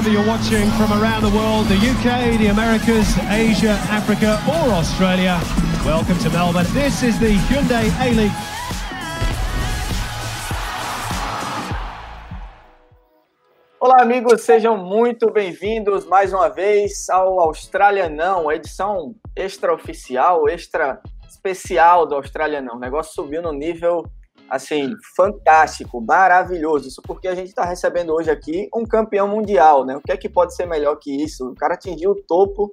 wherever you're watching from around the world, the UK, the Americas, Asia, Africa, or Australia. Welcome to Melbourne. This is the Hyundai A-League. Olá, amigos, sejam muito bem-vindos mais uma vez ao Austrália Não, edição extraoficial, extra especial do Austrália Não. O negócio subiu no nível assim, fantástico, maravilhoso. Isso porque a gente está recebendo hoje aqui um campeão mundial, né? O que é que pode ser melhor que isso? O cara atingiu o topo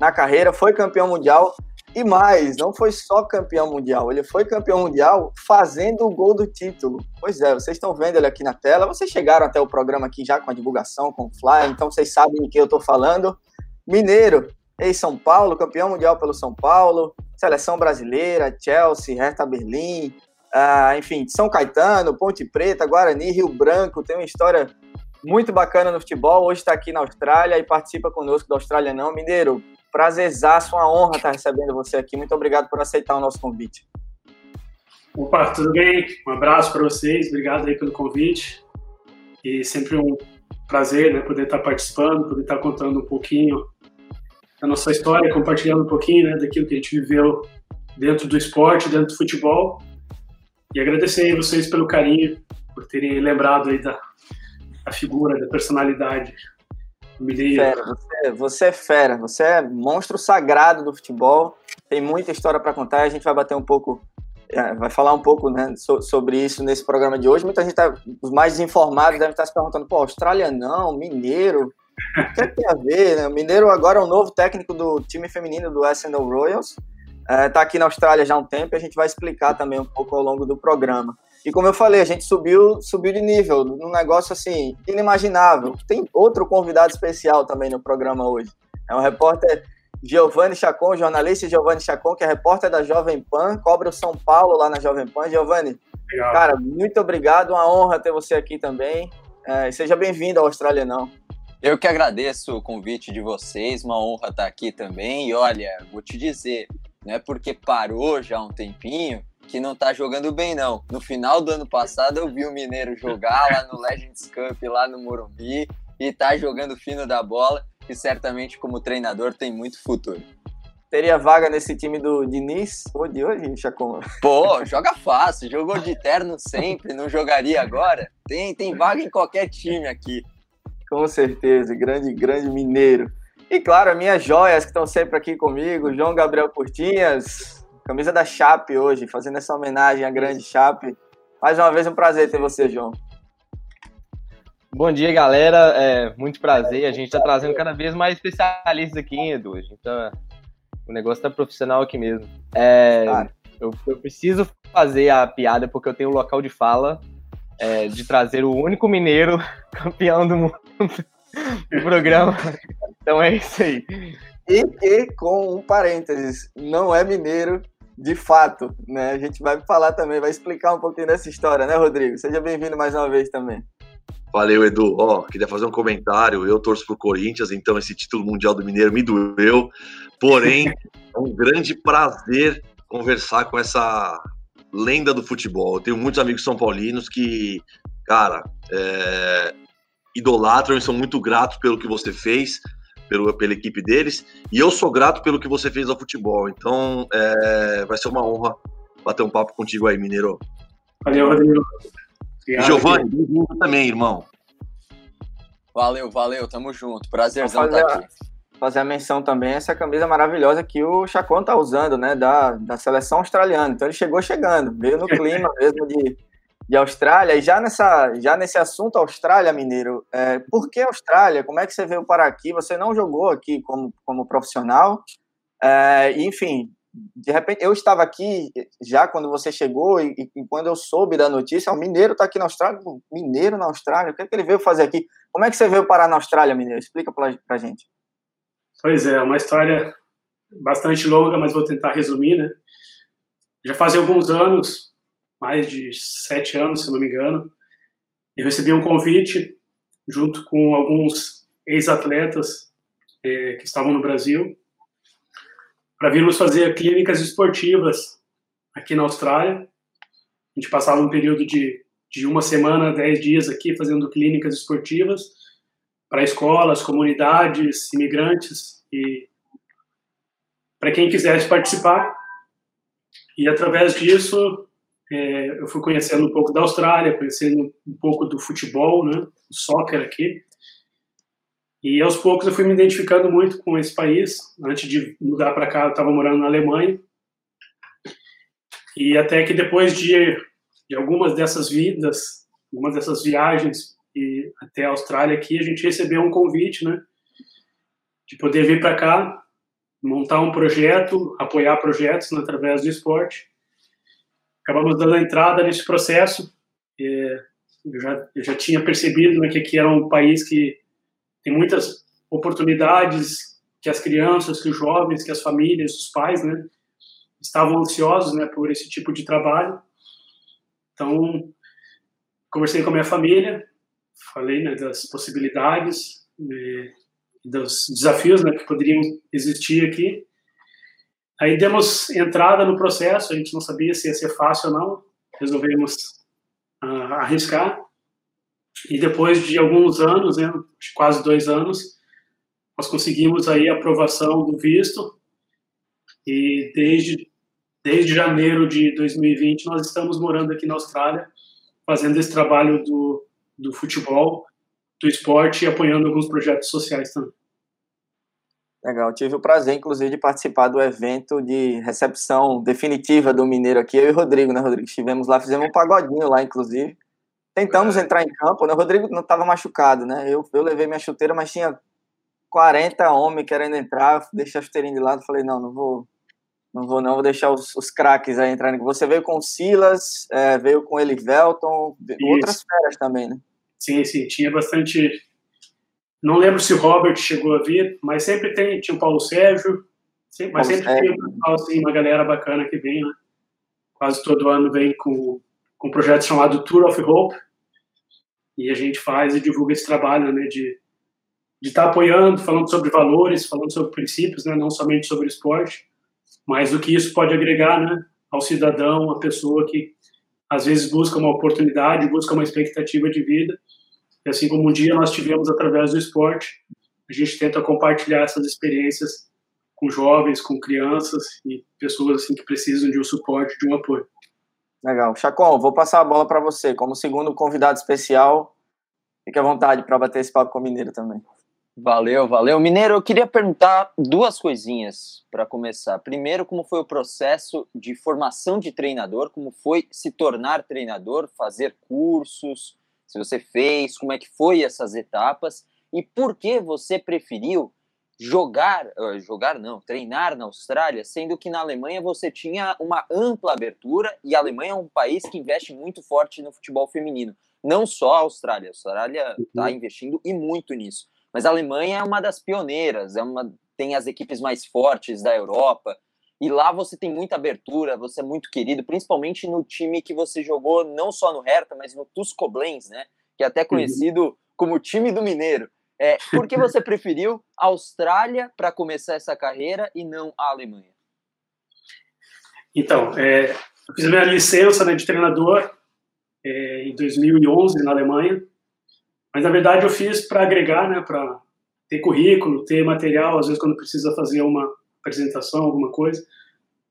na carreira, foi campeão mundial e mais, não foi só campeão mundial, ele foi campeão mundial fazendo o gol do título. Pois é, vocês estão vendo ele aqui na tela. Vocês chegaram até o programa aqui já com a divulgação, com o Fly, então vocês sabem de que eu estou falando. Mineiro, ex-São Paulo, campeão mundial pelo São Paulo, seleção brasileira, Chelsea, Hertha Berlim, ah, enfim, São Caetano, Ponte Preta, Guarani, Rio Branco, tem uma história muito bacana no futebol. Hoje está aqui na Austrália e participa conosco da Austrália Não. Mineiro, prazerzaço, uma honra estar recebendo você aqui. Muito obrigado por aceitar o nosso convite. Opa, tudo bem? Um abraço para vocês, obrigado aí pelo convite. E sempre um prazer né, poder estar participando, poder estar contando um pouquinho da nossa história, compartilhando um pouquinho né, daquilo que a gente viveu dentro do esporte, dentro do futebol e agradecer a vocês pelo carinho, por terem lembrado aí da, da figura, da personalidade. Fera, você, você é fera, você é monstro sagrado do futebol, tem muita história para contar, a gente vai bater um pouco, é, vai falar um pouco né, so, sobre isso nesse programa de hoje. Muita gente, tá, os mais desinformados devem estar se perguntando, pô, Austrália não, Mineiro, o que, é que tem a ver? Né? O Mineiro agora é o novo técnico do time feminino do Essendon Royals, está é, aqui na Austrália já há um tempo e a gente vai explicar também um pouco ao longo do programa. E como eu falei, a gente subiu, subiu de nível, num negócio assim, inimaginável. Tem outro convidado especial também no programa hoje. É um repórter Giovanni Chacon, jornalista Giovanni Chacon, que é repórter da Jovem Pan, cobre o São Paulo lá na Jovem Pan. Giovanni, obrigado. cara, muito obrigado, uma honra ter você aqui também. É, seja bem-vindo ao Austrália Não. Eu que agradeço o convite de vocês, uma honra estar aqui também. E olha, vou te dizer, não é porque parou já há um tempinho que não tá jogando bem, não. No final do ano passado eu vi o Mineiro jogar lá no Legends Cup, lá no Morumbi, e tá jogando fino da bola, e certamente como treinador tem muito futuro. Teria vaga nesse time do Diniz ou de hoje, Chacon? Pô, joga fácil, jogou de terno sempre, não jogaria agora? Tem, tem vaga em qualquer time aqui. Com certeza, grande, grande mineiro. E claro, minhas joias que estão sempre aqui comigo, João Gabriel Curtinhas, camisa da Chape hoje, fazendo essa homenagem à grande Chape. Mais uma vez um prazer ter você, João. Bom dia, galera. É muito prazer. A gente está trazendo cada vez mais especialistas aqui, Edu. A gente tá... O negócio está profissional aqui mesmo. É... Eu, eu, preciso fazer a piada porque eu tenho o um local de fala é, de trazer o único mineiro campeão do mundo do programa. Então é isso aí. E que, com um parênteses, não é mineiro de fato, né? A gente vai falar também, vai explicar um pouquinho dessa história, né, Rodrigo? Seja bem-vindo mais uma vez também. Valeu, Edu. Ó, queria fazer um comentário. Eu torço pro Corinthians, então esse título mundial do Mineiro me doeu. Porém, é um grande prazer conversar com essa lenda do futebol. Eu tenho muitos amigos são paulinos que, cara, é, idolatram e são muito gratos pelo que você fez, pelo, pela equipe deles, e eu sou grato pelo que você fez ao futebol. Então, é, vai ser uma honra bater um papo contigo aí, Mineiro. Valeu, Rodrigo. Giovanni, bem-vindo também, irmão. Valeu, valeu, tamo junto. Prazerzão estar tá aqui. Fazer a menção também essa camisa maravilhosa que o Chacon tá usando, né, da, da seleção australiana. Então ele chegou chegando, veio no clima mesmo de de Austrália. E já, nessa, já nesse assunto Austrália, Mineiro, é, por que Austrália? Como é que você veio para aqui? Você não jogou aqui como, como profissional. É, enfim, de repente, eu estava aqui já quando você chegou e, e quando eu soube da notícia, o Mineiro está aqui na Austrália. Mineiro na Austrália? O que, é que ele veio fazer aqui? Como é que você veio parar na Austrália, Mineiro? Explica para a gente. Pois é, uma história bastante longa, mas vou tentar resumir, né? Já fazia alguns anos mais de sete anos, se não me engano. Eu recebi um convite junto com alguns ex-atletas é, que estavam no Brasil para virmos fazer clínicas esportivas aqui na Austrália. A gente passava um período de, de uma semana, dez dias aqui fazendo clínicas esportivas para escolas, comunidades, imigrantes e para quem quisesse participar. E através disso, é, eu fui conhecendo um pouco da Austrália, conhecendo um pouco do futebol, né, o soccer aqui. E aos poucos eu fui me identificando muito com esse país. Antes de mudar para cá, eu estava morando na Alemanha. E até que depois de, de algumas dessas vidas, algumas dessas viagens e até a Austrália aqui, a gente recebeu um convite, né, de poder vir para cá, montar um projeto, apoiar projetos né, através do esporte. Acabamos dando entrada nesse processo. Eu, já, eu já tinha percebido né, que aqui era um país que tem muitas oportunidades que as crianças, que os jovens, que as famílias, os pais, né, estavam ansiosos, né, por esse tipo de trabalho. Então, conversei com a minha família, falei, né, das possibilidades, né, dos desafios, né, que poderiam existir aqui. Aí demos entrada no processo, a gente não sabia se ia ser fácil ou não, resolvemos uh, arriscar. E depois de alguns anos, né, quase dois anos, nós conseguimos aí a aprovação do visto e desde desde janeiro de 2020 nós estamos morando aqui na Austrália, fazendo esse trabalho do, do futebol, do esporte e apoiando alguns projetos sociais também. Legal, tive o prazer, inclusive, de participar do evento de recepção definitiva do Mineiro aqui, eu e o Rodrigo, né, Rodrigo? Estivemos lá, fizemos um pagodinho lá, inclusive. Tentamos é. entrar em campo, né? O Rodrigo não estava machucado, né? Eu, eu levei minha chuteira, mas tinha 40 homens querendo entrar, deixei a chuteirinha de lado, falei, não, não vou, não vou não, vou deixar os, os craques aí entrarem. Você veio com o Silas, é, veio com ele Velton, outras férias também, né? Sim, sim, tinha bastante... Não lembro se o Robert chegou a vir, mas sempre tem, tinha o Paulo Sérgio, sempre, mas sempre tem assim, uma galera bacana que vem, né? Quase todo ano vem com, com um projeto chamado Tour of Hope, e a gente faz e divulga esse trabalho, né, de de estar tá apoiando, falando sobre valores, falando sobre princípios, né, não somente sobre esporte, mas o que isso pode agregar, né, ao cidadão, a pessoa que às vezes busca uma oportunidade, busca uma expectativa de vida. E assim como um dia nós tivemos através do esporte, a gente tenta compartilhar essas experiências com jovens, com crianças e pessoas assim que precisam de um suporte, de um apoio. Legal. Chacon, vou passar a bola para você. Como segundo convidado especial, fique à vontade para bater esse papo com o Mineiro também. Valeu, valeu. Mineiro, eu queria perguntar duas coisinhas para começar. Primeiro, como foi o processo de formação de treinador? Como foi se tornar treinador, fazer cursos? Se você fez, como é que foi essas etapas? E por que você preferiu jogar, jogar não, treinar na Austrália, sendo que na Alemanha você tinha uma ampla abertura e a Alemanha é um país que investe muito forte no futebol feminino. Não só a Austrália, a Austrália está uhum. investindo e muito nisso. Mas a Alemanha é uma das pioneiras, é uma, tem as equipes mais fortes da Europa. E lá você tem muita abertura, você é muito querido, principalmente no time que você jogou não só no Hertha, mas no Tuscoblens, né? Que é até uhum. conhecido uhum. como time do Mineiro. É, por que você preferiu a Austrália para começar essa carreira e não a Alemanha? Então, é, eu fiz minha licença né, de treinador é, em 2011 na Alemanha. Mas na verdade eu fiz para agregar, né, para ter currículo, ter material, às vezes quando precisa fazer uma apresentação, alguma coisa.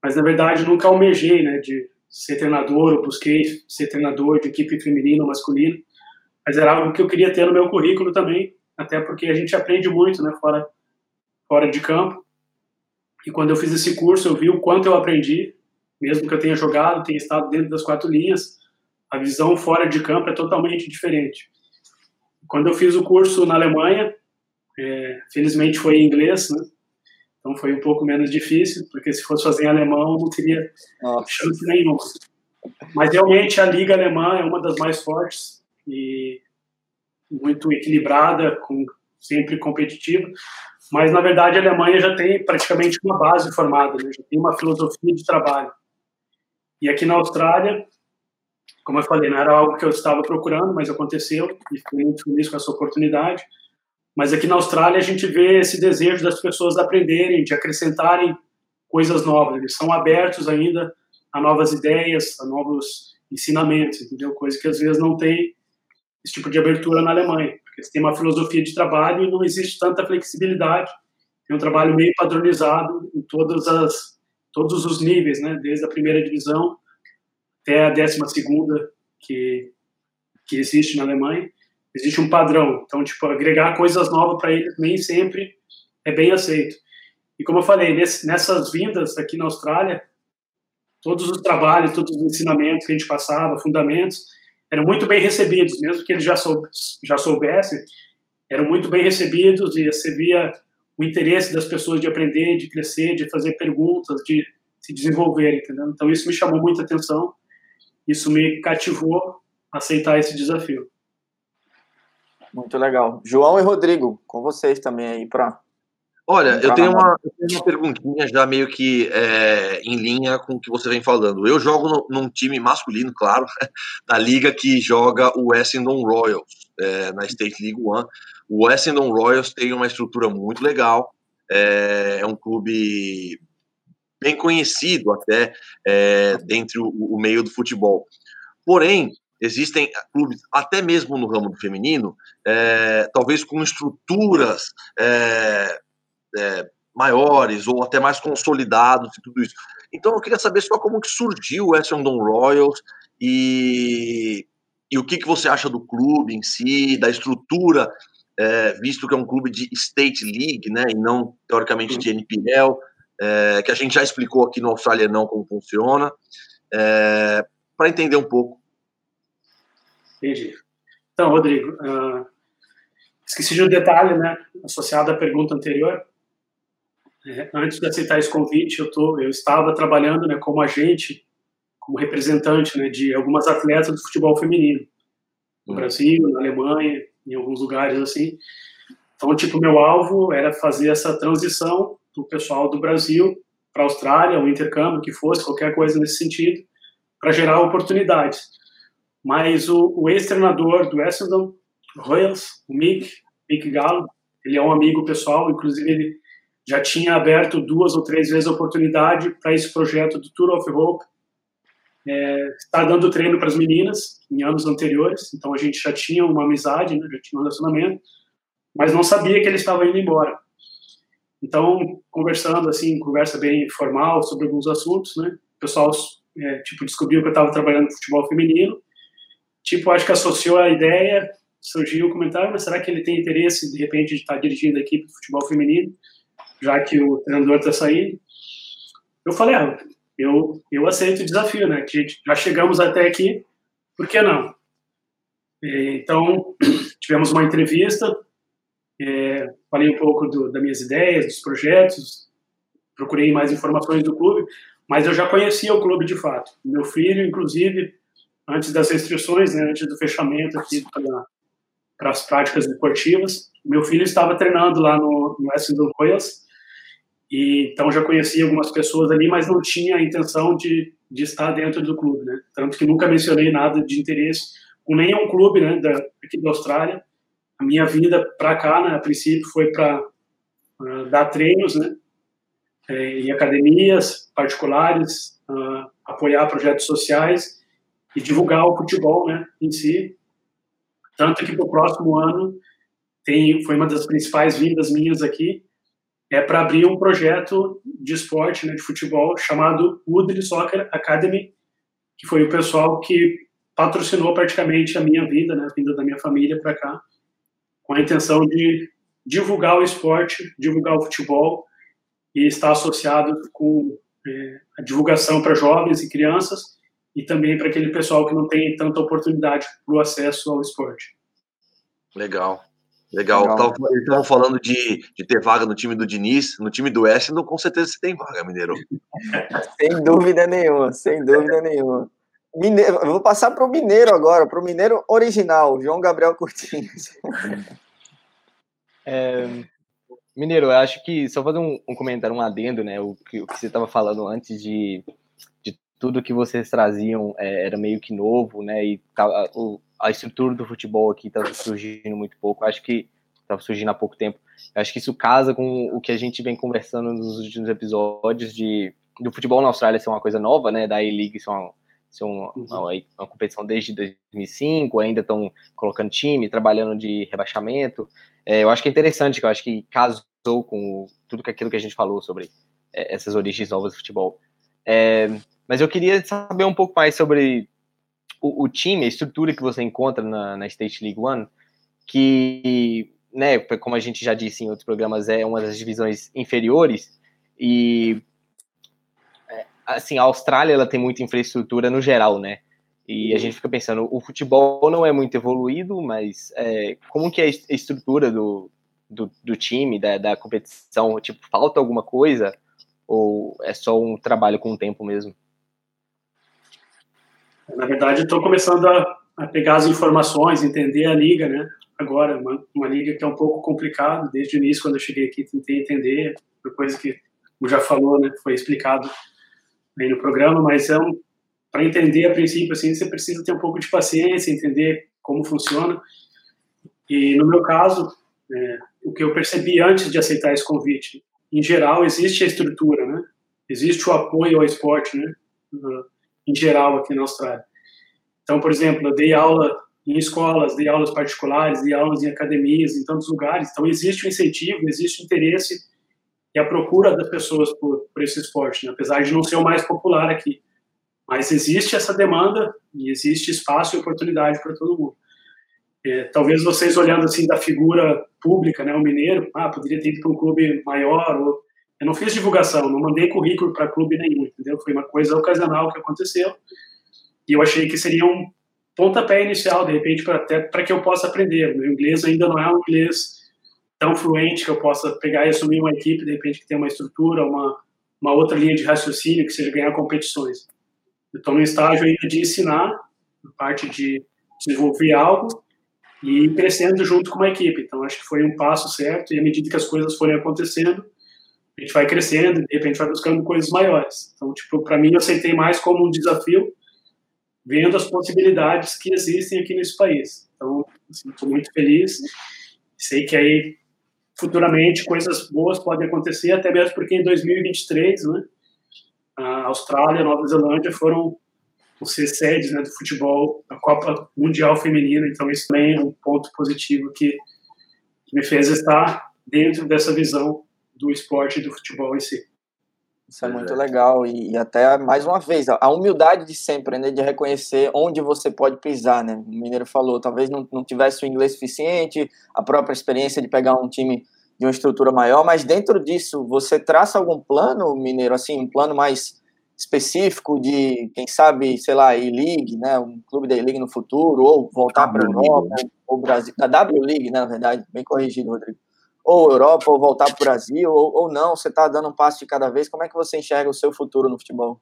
Mas na verdade nunca almejei, né, de ser treinador, ou busquei ser treinador de equipe feminina ou masculina. Mas era algo que eu queria ter no meu currículo também, até porque a gente aprende muito, né, fora fora de campo. E quando eu fiz esse curso, eu vi o quanto eu aprendi, mesmo que eu tenha jogado, tenha estado dentro das quatro linhas, a visão fora de campo é totalmente diferente. Quando eu fiz o curso na Alemanha, é, felizmente foi em inglês, né? Então foi um pouco menos difícil, porque se fosse fazer em alemão não teria Nossa. chance nenhuma. Mas realmente a liga alemã é uma das mais fortes e muito equilibrada, com sempre competitiva. Mas na verdade a Alemanha já tem praticamente uma base formada, né? já tem uma filosofia de trabalho. E aqui na Austrália como eu falei, não era algo que eu estava procurando, mas aconteceu e fiquei muito feliz com essa oportunidade. Mas aqui na Austrália a gente vê esse desejo das pessoas aprenderem, de acrescentarem coisas novas. Eles são abertos ainda a novas ideias, a novos ensinamentos, entendeu? Coisa que às vezes não tem esse tipo de abertura na Alemanha, porque eles têm uma filosofia de trabalho e não existe tanta flexibilidade. É um trabalho meio padronizado em todas as todos os níveis, né, desde a primeira divisão até a décima segunda que que existe na Alemanha. Existe um padrão, então tipo agregar coisas novas para eles nem sempre é bem aceito. E como eu falei, nesse, nessas vindas aqui na Austrália, todos os trabalhos, todos os ensinamentos que a gente passava, fundamentos, eram muito bem recebidos, mesmo que eles já, soube, já soubessem, eram muito bem recebidos e via o interesse das pessoas de aprender, de crescer, de fazer perguntas, de se desenvolver, entendeu? Então isso me chamou muita atenção, isso me cativou a aceitar esse desafio. Muito legal. João e Rodrigo, com vocês também aí para Olha, eu tenho, uma, eu tenho uma perguntinha já meio que é, em linha com o que você vem falando. Eu jogo no, num time masculino, claro, da liga que joga o Essendon Royals, é, na State League One. O Essendon Royals tem uma estrutura muito legal, é, é um clube bem conhecido até é, dentro o, o meio do futebol. Porém, existem clubes, até mesmo no ramo do feminino, é, talvez com estruturas é, é, maiores ou até mais consolidados e tudo isso. Então eu queria saber só como que surgiu o Essendon Royals e, e o que, que você acha do clube em si, da estrutura, visto que é um clube de State League, né, e não teoricamente de NPL, que a gente já explicou aqui no Austrália não como funciona, para entender um pouco. Entendi. Então, Rodrigo, uh, esqueci de um detalhe, né, associado à pergunta anterior. É, antes de aceitar esse convite, eu, tô, eu estava trabalhando né, como agente, como representante né, de algumas atletas do futebol feminino. No hum. Brasil, na Alemanha, em alguns lugares assim. Então, tipo, meu alvo era fazer essa transição do pessoal do Brasil para a Austrália, o intercâmbio, que fosse, qualquer coisa nesse sentido, para gerar oportunidades. Mas o, o ex-treinador do Essendon Royals, o Mick, Mick Gallo, ele é um amigo pessoal, inclusive ele já tinha aberto duas ou três vezes a oportunidade para esse projeto do Tour of Hope. É, está dando treino para as meninas em anos anteriores, então a gente já tinha uma amizade, né, já tinha um relacionamento, mas não sabia que ele estava indo embora. Então, conversando assim, conversa bem formal sobre alguns assuntos, né, o pessoal é, tipo descobriu que eu estava trabalhando no futebol feminino, tipo acho que associou a ideia, surgiu o comentário, mas será que ele tem interesse de repente de estar dirigindo a equipe de futebol feminino? já que o treinador está saindo. Eu falei, ah, eu, eu aceito o desafio, né? Que já chegamos até aqui, por que não? Então, tivemos uma entrevista, é, falei um pouco do, das minhas ideias, dos projetos, procurei mais informações do clube, mas eu já conhecia o clube de fato. Meu filho, inclusive, antes das restrições, né, antes do fechamento aqui para as práticas esportivas, meu filho estava treinando lá no, no Essendon Royals, e, então já conhecia algumas pessoas ali, mas não tinha a intenção de, de estar dentro do clube, né? Tanto que nunca mencionei nada de interesse com nenhum clube, né, da, aqui da Austrália. A minha vinda para cá, né, a princípio, foi para uh, dar treinos, né, é, em academias particulares, uh, apoiar projetos sociais e divulgar o futebol, né, em si. Tanto que para o próximo ano tem, foi uma das principais vindas minhas aqui, é para abrir um projeto de esporte, né, de futebol, chamado Woodley Soccer Academy, que foi o pessoal que patrocinou praticamente a minha vida, né, a vinda da minha família para cá, com a intenção de divulgar o esporte, divulgar o futebol e estar associado com é, a divulgação para jovens e crianças e também para aquele pessoal que não tem tanta oportunidade para o acesso ao esporte. Legal. Legal. Legal. Estavam falando de, de ter vaga no time do Diniz, no time do Essendon, com certeza você tem vaga, Mineiro. sem dúvida nenhuma, sem dúvida nenhuma. Mineiro, eu vou passar para o Mineiro agora, para o Mineiro original, João Gabriel Curtinho. É, Mineiro, eu acho que, só fazer um, um comentário, um adendo, né, o que, o que você estava falando antes de, de tudo que vocês traziam é, era meio que novo, né, e a, o, a estrutura do futebol aqui estava surgindo muito pouco, acho que estava surgindo há pouco tempo. Acho que isso casa com o que a gente vem conversando nos últimos episódios de do futebol na Austrália ser uma coisa nova, né, da A-League ser uma, ser uma, uhum. uma, uma, competição desde 2005, ainda estão colocando time, trabalhando de rebaixamento. É, eu acho que é interessante, que eu acho que casou com tudo aquilo que a gente falou sobre é, essas origens novas do futebol. É, mas eu queria saber um pouco mais sobre o, o time, a estrutura que você encontra na, na State League One, que, né, como a gente já disse em outros programas, é uma das divisões inferiores e é, assim, a Austrália ela tem muita infraestrutura no geral, né? E a gente fica pensando, o futebol não é muito evoluído, mas é, como que é a estrutura do, do, do time, da, da, competição? Tipo, falta alguma coisa? Ou é só um trabalho com o tempo mesmo? Na verdade, estou começando a, a, pegar as informações, entender a liga, né? Agora, uma, uma liga que é um pouco complicada. Desde o início, quando eu cheguei aqui, tentei entender, uma coisa que, já falou, né, foi explicado aí no programa, mas é um, para entender a princípio, assim, você precisa ter um pouco de paciência, entender como funciona. E no meu caso, é, o que eu percebi antes de aceitar esse convite, em geral, existe a estrutura, né? Existe o apoio ao esporte, né? Em geral, aqui na Austrália. Então, por exemplo, eu dei aula em escolas, dei aulas particulares, dei aulas em academias, em tantos lugares. Então, existe o incentivo, existe o interesse e a procura das pessoas por, por esse esporte, né? apesar de não ser o mais popular aqui. Mas existe essa demanda e existe espaço e oportunidade para todo mundo. É, talvez vocês olhando assim da figura pública, né, o mineiro, ah, poderia ter ido para um clube maior, ou eu não fiz divulgação, não mandei currículo para clube nenhum, entendeu? Foi uma coisa ocasional que aconteceu e eu achei que seria um pontapé inicial, de repente, para até para que eu possa aprender. Meu inglês ainda não é um inglês tão fluente que eu possa pegar e assumir uma equipe, de repente, que tem uma estrutura, uma, uma outra linha de raciocínio, que seja ganhar competições. Eu estou no estágio ainda de ensinar, a parte de desenvolver algo e crescendo junto com uma equipe. Então, acho que foi um passo certo e à medida que as coisas forem acontecendo, a gente vai crescendo, de repente vai buscando coisas maiores. Então, tipo, para mim, eu aceitei mais como um desafio, vendo as possibilidades que existem aqui nesse país. Então, estou assim, muito feliz. Sei que aí, futuramente, coisas boas podem acontecer, até mesmo porque em 2023, né, a Austrália, a Nova Zelândia foram os sedes né, do futebol, da Copa Mundial Feminina, então isso também é um ponto positivo que me fez estar dentro dessa visão do esporte e do futebol em si. Isso é muito legal e, e, até mais uma vez a humildade de sempre, né, de reconhecer onde você pode pisar, né? O Mineiro falou, talvez não, não tivesse o inglês suficiente, a própria experiência de pegar um time de uma estrutura maior, mas dentro disso você traça algum plano, Mineiro, assim, um plano mais específico de, quem sabe, sei lá, E-League, né, um clube da E-League no futuro, ou voltar para a Europa, né? ou Brasil, da W-League, né, na verdade, bem corrigido, Rodrigo, ou Europa, ou voltar para o Brasil, ou, ou não, você está dando um passo de cada vez, como é que você enxerga o seu futuro no futebol?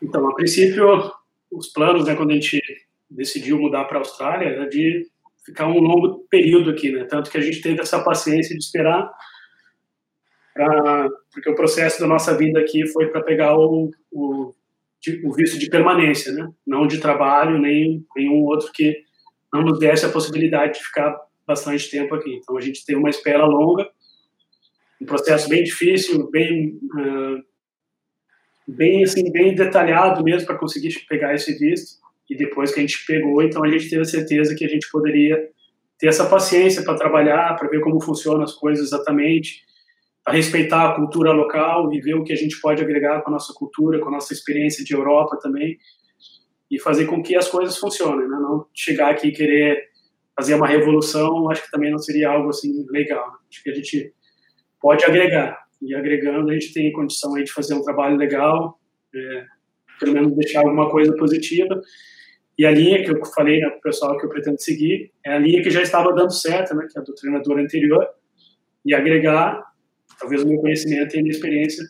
Então, a princípio, os planos, né, quando a gente decidiu mudar para a Austrália, era de ficar um longo período aqui, né, tanto que a gente teve essa paciência de esperar pra, porque o processo da nossa vinda aqui foi para pegar o, o, o, visto de permanência, né? não de trabalho, nem nenhum outro que não nos desse a possibilidade de ficar bastante tempo aqui. Então a gente teve uma espera longa, um processo bem difícil, bem uh, bem assim bem detalhado mesmo para conseguir pegar esse visto. E depois que a gente pegou, então a gente teve a certeza que a gente poderia ter essa paciência para trabalhar, para ver como funcionam as coisas exatamente, a respeitar a cultura local e ver o que a gente pode agregar com a nossa cultura, com a nossa experiência de Europa também e fazer com que as coisas funcionem, né? Não chegar aqui e querer fazer uma revolução, acho que também não seria algo assim legal. Acho que a gente pode agregar e agregando a gente tem condição aí de fazer um trabalho legal, é, pelo menos deixar alguma coisa positiva. E a linha que eu falei né, para o pessoal que eu pretendo seguir é a linha que já estava dando certo, né, que é a do treinador anterior, e agregar talvez o meu conhecimento e a minha experiência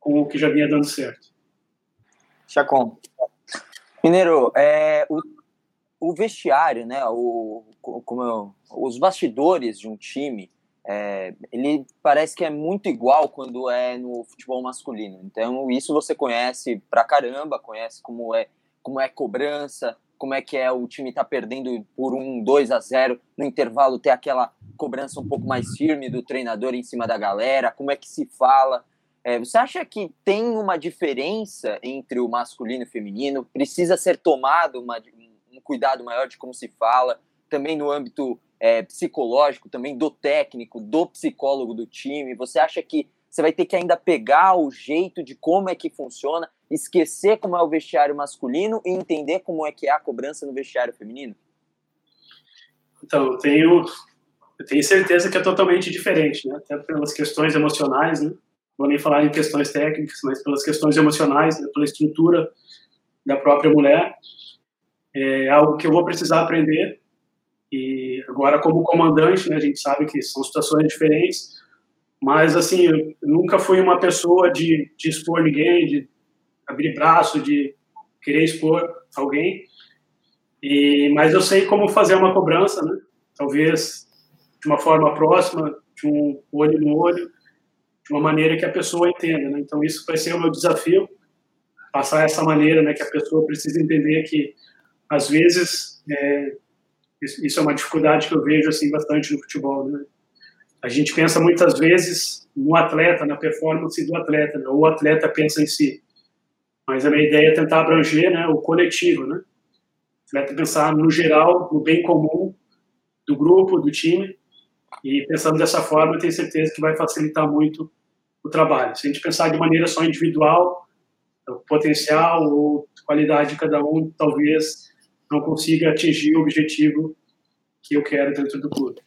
com o que já vinha dando certo. Chacon. Mineiro, é, o, o vestiário, né, o, como eu, os bastidores de um time, é, ele parece que é muito igual quando é no futebol masculino. Então, isso você conhece pra caramba, conhece como é, como é cobrança, como é que é o time tá perdendo por um 2 a 0 no intervalo ter aquela cobrança um pouco mais firme do treinador em cima da galera, como é que se fala. É, você acha que tem uma diferença entre o masculino e o feminino? Precisa ser tomado uma, um cuidado maior de como se fala, também no âmbito é, psicológico, também do técnico, do psicólogo do time? Você acha que você vai ter que ainda pegar o jeito de como é que funciona, esquecer como é o vestiário masculino e entender como é que é a cobrança no vestiário feminino? Então, eu tenho, eu tenho certeza que é totalmente diferente, né? até pelas questões emocionais, né? vou nem falar em questões técnicas, mas pelas questões emocionais, né? pela estrutura da própria mulher. É algo que eu vou precisar aprender. E agora, como comandante, né, a gente sabe que são situações diferentes, mas assim, eu nunca fui uma pessoa de, de expor ninguém, de abrir braço, de querer expor alguém. E, mas eu sei como fazer uma cobrança, né? Talvez de uma forma próxima, de um olho no olho, de uma maneira que a pessoa entenda, né? Então isso vai ser o meu desafio, passar essa maneira, né? Que a pessoa precisa entender que às vezes é, isso é uma dificuldade que eu vejo assim bastante no futebol, né? A gente pensa muitas vezes no atleta, na performance do atleta, né? ou o atleta pensa em si. Mas a minha ideia é tentar abranger, né, o coletivo, né? atleta pensar no geral, no bem comum do grupo, do time, e pensando dessa forma, eu tenho certeza que vai facilitar muito o trabalho. Se a gente pensar de maneira só individual, o potencial ou qualidade de cada um talvez não consiga atingir o objetivo que eu quero dentro do clube.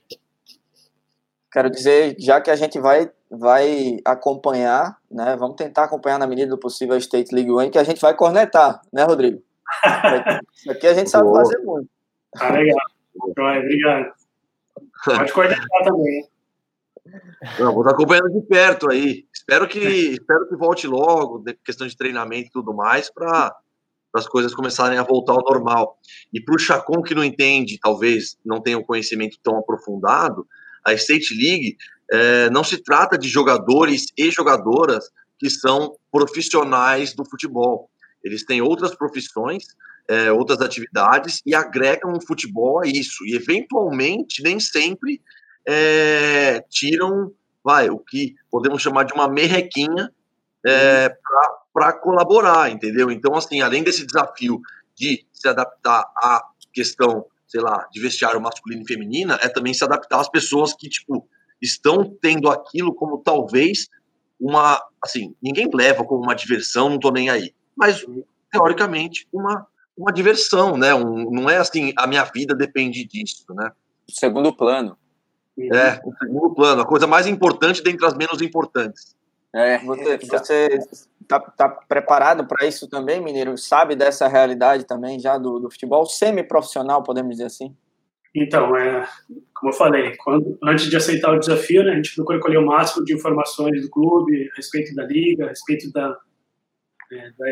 Quero dizer, já que a gente vai vai acompanhar, né? Vamos tentar acompanhar na medida do possível a State League One, que a gente vai cornetar, né, Rodrigo? Isso aqui a gente sabe Boa. fazer muito. Ah, legal. Joia, obrigado. Pode cornetar também. Não, vou estar acompanhando de perto aí. Espero que, espero que volte logo, questão de treinamento e tudo mais, para as coisas começarem a voltar ao normal. E para o Chacon que não entende, talvez não tenha um conhecimento tão aprofundado, a State League é, não se trata de jogadores e jogadoras que são profissionais do futebol. Eles têm outras profissões, é, outras atividades e agregam o futebol a isso. E, eventualmente, nem sempre é, tiram, vai, o que podemos chamar de uma merrequinha é, para colaborar, entendeu? Então, assim, além desse desafio de se adaptar à questão, sei lá, de vestiário masculino e feminina, é também se adaptar às pessoas que, tipo, estão tendo aquilo como talvez uma, assim, ninguém leva como uma diversão, não tô nem aí, mas teoricamente uma uma diversão, né? Um, não é assim, a minha vida depende disso, né? Segundo plano. É, o segundo plano, a coisa mais importante dentre as menos importantes. É, você, você tá, tá preparado para isso também, Mineiro? Sabe dessa realidade também já do, do futebol semi-profissional, podemos dizer assim? Então, é, como eu falei, quando, antes de aceitar o desafio, né, a gente procura colher o máximo de informações do clube, a respeito da liga, a respeito da, é, da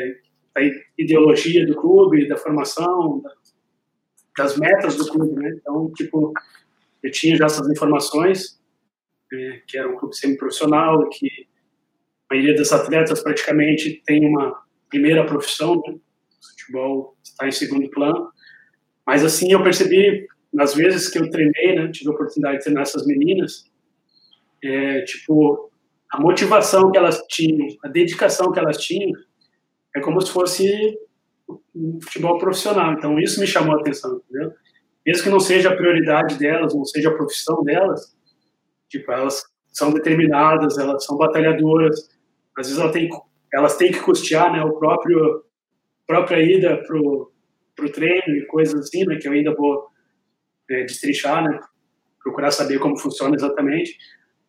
da ideologia do clube, da formação, da, das metas do clube, né? Então, tipo, eu tinha já essas informações, é, que era um clube semi-profissional, que a maioria dos atletas praticamente tem uma primeira profissão, né? O futebol está em segundo plano. Mas, assim, eu percebi, nas vezes que eu treinei, né? Tive a oportunidade de treinar essas meninas, é, tipo, a motivação que elas tinham, a dedicação que elas tinham, é como se fosse um futebol profissional. Então, isso me chamou a atenção, entendeu? Mesmo que não seja a prioridade delas, não seja a profissão delas, tipo, elas são determinadas, elas são batalhadoras, às vezes elas têm, elas têm que custear, né, o próprio própria ida pro pro treino e coisas assim, né, que eu ainda vou é, né, procurar saber como funciona exatamente,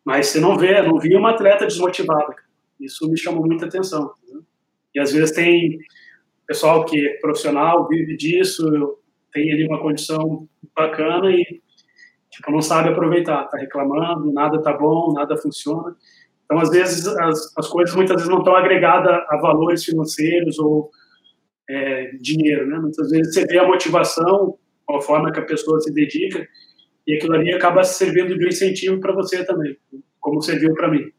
mas você não vê, não vi uma atleta desmotivada, isso me chamou muita atenção, entendeu? E às vezes tem pessoal que é profissional, vive disso, tem ali uma condição bacana e tipo, não sabe aproveitar, tá reclamando, nada tá bom, nada funciona. Então, às vezes, as, as coisas muitas vezes não estão agregadas a valores financeiros ou é, dinheiro, né? Muitas vezes você vê a motivação, a forma que a pessoa se dedica, e aquilo ali acaba servindo de um incentivo para você também, como serviu para mim.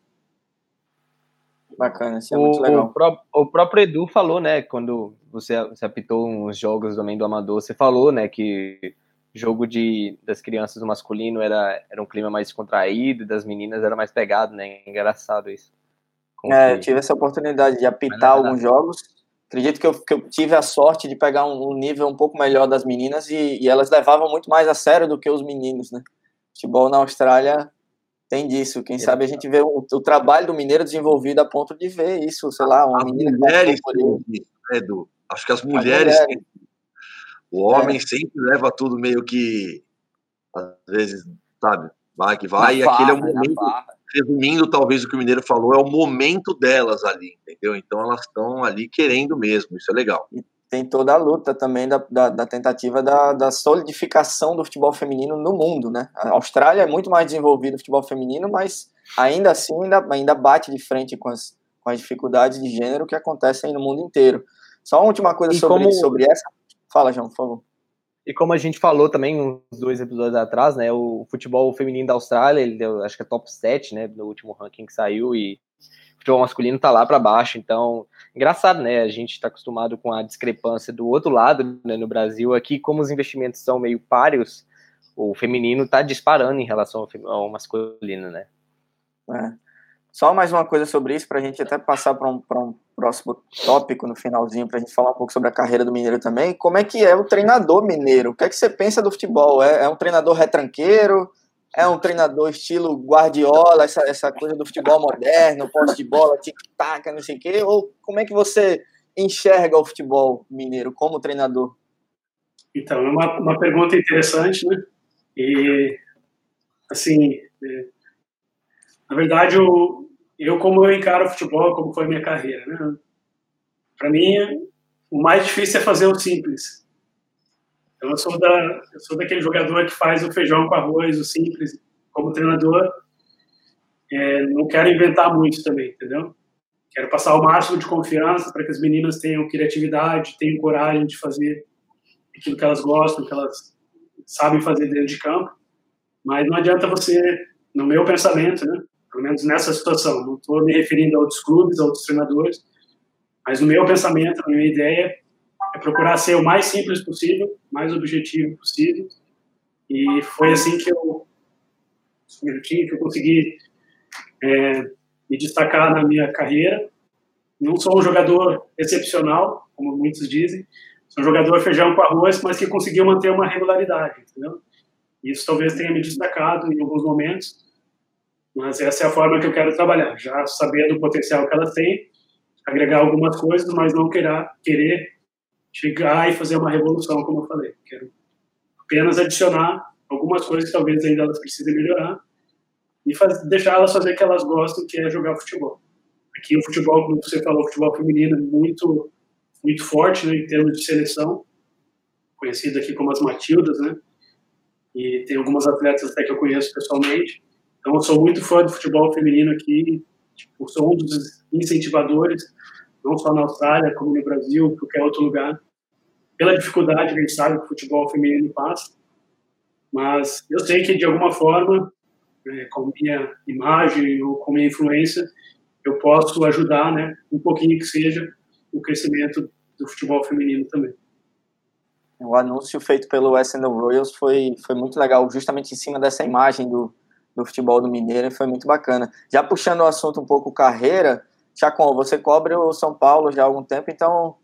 Bacana, isso é o, muito legal. O, pró o, próprio Edu falou, né, quando você, você apitou uns jogos também do Amador, você falou, né, que jogo de, das crianças do masculino era, era um clima mais contraído, das meninas era mais pegado, né, engraçado isso. É, eu tive essa oportunidade de apitar alguns jogos. Acredito que eu, que eu tive a sorte de pegar um, um nível um pouco melhor das meninas e, e, elas levavam muito mais a sério do que os meninos, né? Futebol na Austrália tem disso. Quem sabe a gente vê o, o, trabalho do mineiro desenvolvido a ponto de ver isso, sei lá, uma as menina mulheres, Edu, acho que as mulheres, as mulheres. O homem é. sempre leva tudo meio que às vezes, sabe, vai que vai, na e aquele é o momento resumindo talvez o que o Mineiro falou, é o momento delas ali, entendeu? Então elas estão ali querendo mesmo, isso é legal. E tem toda a luta também da, da, da tentativa da, da, solidificação do futebol feminino no mundo, né? A Austrália é muito mais desenvolvida no futebol feminino, mas ainda assim ainda, ainda bate de frente com as, com as dificuldades de gênero que acontecem no mundo inteiro. Só uma última coisa sobre, como... sobre essa. Fala, João, por favor. E como a gente falou também uns dois episódios atrás, né, o futebol feminino da Austrália, ele deu, acho que é top 7, né, no último ranking que saiu e o futebol masculino tá lá para baixo, então, engraçado, né, a gente está acostumado com a discrepância do outro lado, né, no Brasil, aqui como os investimentos são meio páreos, o feminino tá disparando em relação ao masculino, né. É. Só mais uma coisa sobre isso, para a gente até passar para um, um próximo tópico no finalzinho, para a gente falar um pouco sobre a carreira do Mineiro também. Como é que é o treinador mineiro? O que é que você pensa do futebol? É, é um treinador retranqueiro? É um treinador estilo Guardiola, essa, essa coisa do futebol moderno, posse de bola, tic-tac, não sei o quê? Ou como é que você enxerga o futebol mineiro como treinador? Então, é uma, uma pergunta interessante, né? E, assim, é, na verdade, o, eu como eu encaro o futebol, como foi a minha carreira, né? Para mim, o mais difícil é fazer o simples. Então, eu sou da, eu sou daquele jogador que faz o feijão com arroz, o simples, como treinador. É, não quero inventar muito também, entendeu? Quero passar o máximo de confiança para que as meninas tenham criatividade, tenham coragem de fazer aquilo que elas gostam, que elas sabem fazer dentro de campo. Mas não adianta você, no meu pensamento, né? Pelo menos nessa situação. Não estou me referindo a outros clubes, a outros treinadores, mas o meu pensamento, a minha ideia é procurar ser o mais simples possível, mais objetivo possível. E foi assim que eu, que eu consegui é, me destacar na minha carreira. Não sou um jogador excepcional, como muitos dizem, sou um jogador feijão com arroz, mas que conseguiu manter uma regularidade, entendeu? Isso talvez tenha me destacado em alguns momentos, mas essa é a forma que eu quero trabalhar, já sabendo o potencial que ela tem, agregar algumas coisas, mas não querer, querer chegar e fazer uma revolução, como eu falei. Quero apenas adicionar algumas coisas que talvez ainda elas precisem melhorar e faz, deixar elas fazer o que elas gostam, que é jogar futebol. Aqui o futebol, como você falou, o futebol feminino é muito, muito forte né, em termos de seleção, conhecido aqui como as Matildas, né? E tem algumas atletas até que eu conheço pessoalmente. Então, eu sou muito fã do futebol feminino aqui, tipo, sou um dos incentivadores, não só na Austrália, como no Brasil, qualquer outro lugar, pela dificuldade que a gente sabe que o futebol feminino passa. Mas eu sei que, de alguma forma, é, com minha imagem ou com minha influência, eu posso ajudar, né, um pouquinho que seja, o crescimento do futebol feminino também. O anúncio feito pelo SNL Royals foi, foi muito legal, justamente em cima dessa imagem do, do futebol do Mineiro foi muito bacana. Já puxando o assunto um pouco carreira, Chacon, você cobre o São Paulo já há algum tempo, então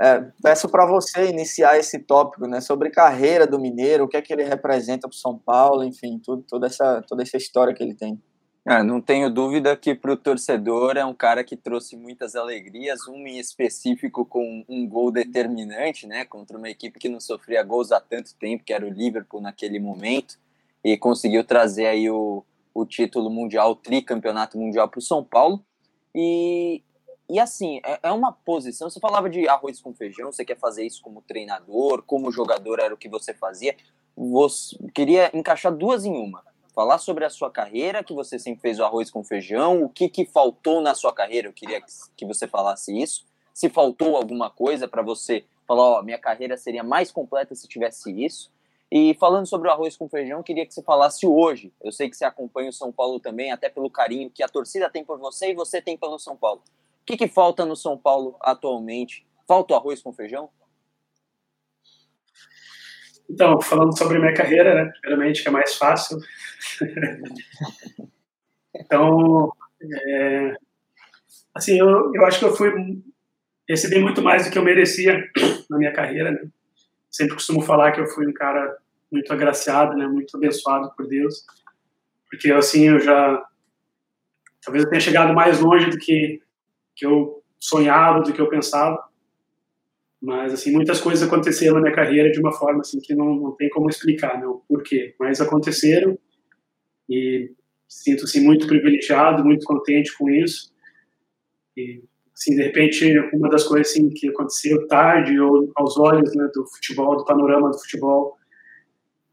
é, peço para você iniciar esse tópico, né, sobre carreira do Mineiro, o que é que ele representa para o São Paulo, enfim, tudo, toda essa toda essa história que ele tem. É, não tenho dúvida que para o torcedor é um cara que trouxe muitas alegrias, um em específico com um gol determinante, né, contra uma equipe que não sofria gols há tanto tempo, que era o Liverpool naquele momento e conseguiu trazer aí o, o título mundial, o tricampeonato mundial para o São Paulo. E, e assim, é, é, uma posição. Você falava de arroz com feijão, você quer fazer isso como treinador, como jogador era o que você fazia. Você queria encaixar duas em uma. Falar sobre a sua carreira, que você sempre fez o arroz com feijão, o que, que faltou na sua carreira, eu queria que você falasse isso. Se faltou alguma coisa para você falar, ó, minha carreira seria mais completa se tivesse isso. E falando sobre o arroz com feijão, queria que você falasse hoje. Eu sei que você acompanha o São Paulo também, até pelo carinho que a torcida tem por você e você tem pelo São Paulo. O que, que falta no São Paulo atualmente? Falta o arroz com feijão? Então, falando sobre minha carreira, né, primeiramente, que é mais fácil. então, é, Assim, eu, eu acho que eu fui recebi muito mais do que eu merecia na minha carreira, né? Sempre costumo falar que eu fui um cara muito agraciado, né? Muito abençoado por Deus, porque assim eu já talvez eu tenha chegado mais longe do que que eu sonhava, do que eu pensava. Mas assim muitas coisas aconteceram na minha carreira de uma forma assim que não, não tem como explicar, não por quê, mas aconteceram e sinto assim muito privilegiado, muito contente com isso. E assim, de repente, uma das coisas assim, que aconteceu tarde, ou aos olhos né, do futebol, do panorama do futebol,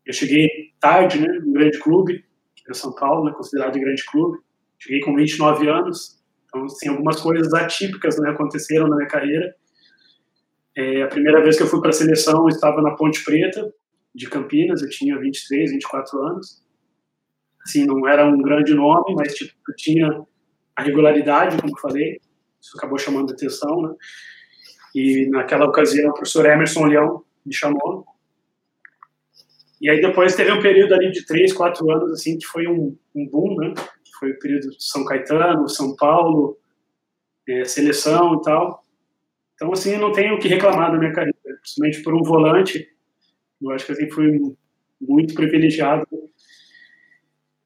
eu cheguei tarde, né, num grande clube, é São Paulo, né, considerado grande clube. Cheguei com 29 anos, então, assim, algumas coisas atípicas né, aconteceram na minha carreira. É, a primeira vez que eu fui para a seleção, eu estava na Ponte Preta, de Campinas, eu tinha 23, 24 anos. Assim, não era um grande nome, mas tipo, eu tinha a regularidade, como falei, isso acabou chamando atenção, né? E naquela ocasião o professor Emerson Leão me chamou. E aí depois teve um período ali de três, quatro anos, assim, que foi um, um boom, né? Foi o período de São Caetano, São Paulo, é, seleção e tal. Então, assim, não tenho o que reclamar da minha carreira, principalmente por um volante. Eu acho que assim, fui muito privilegiado.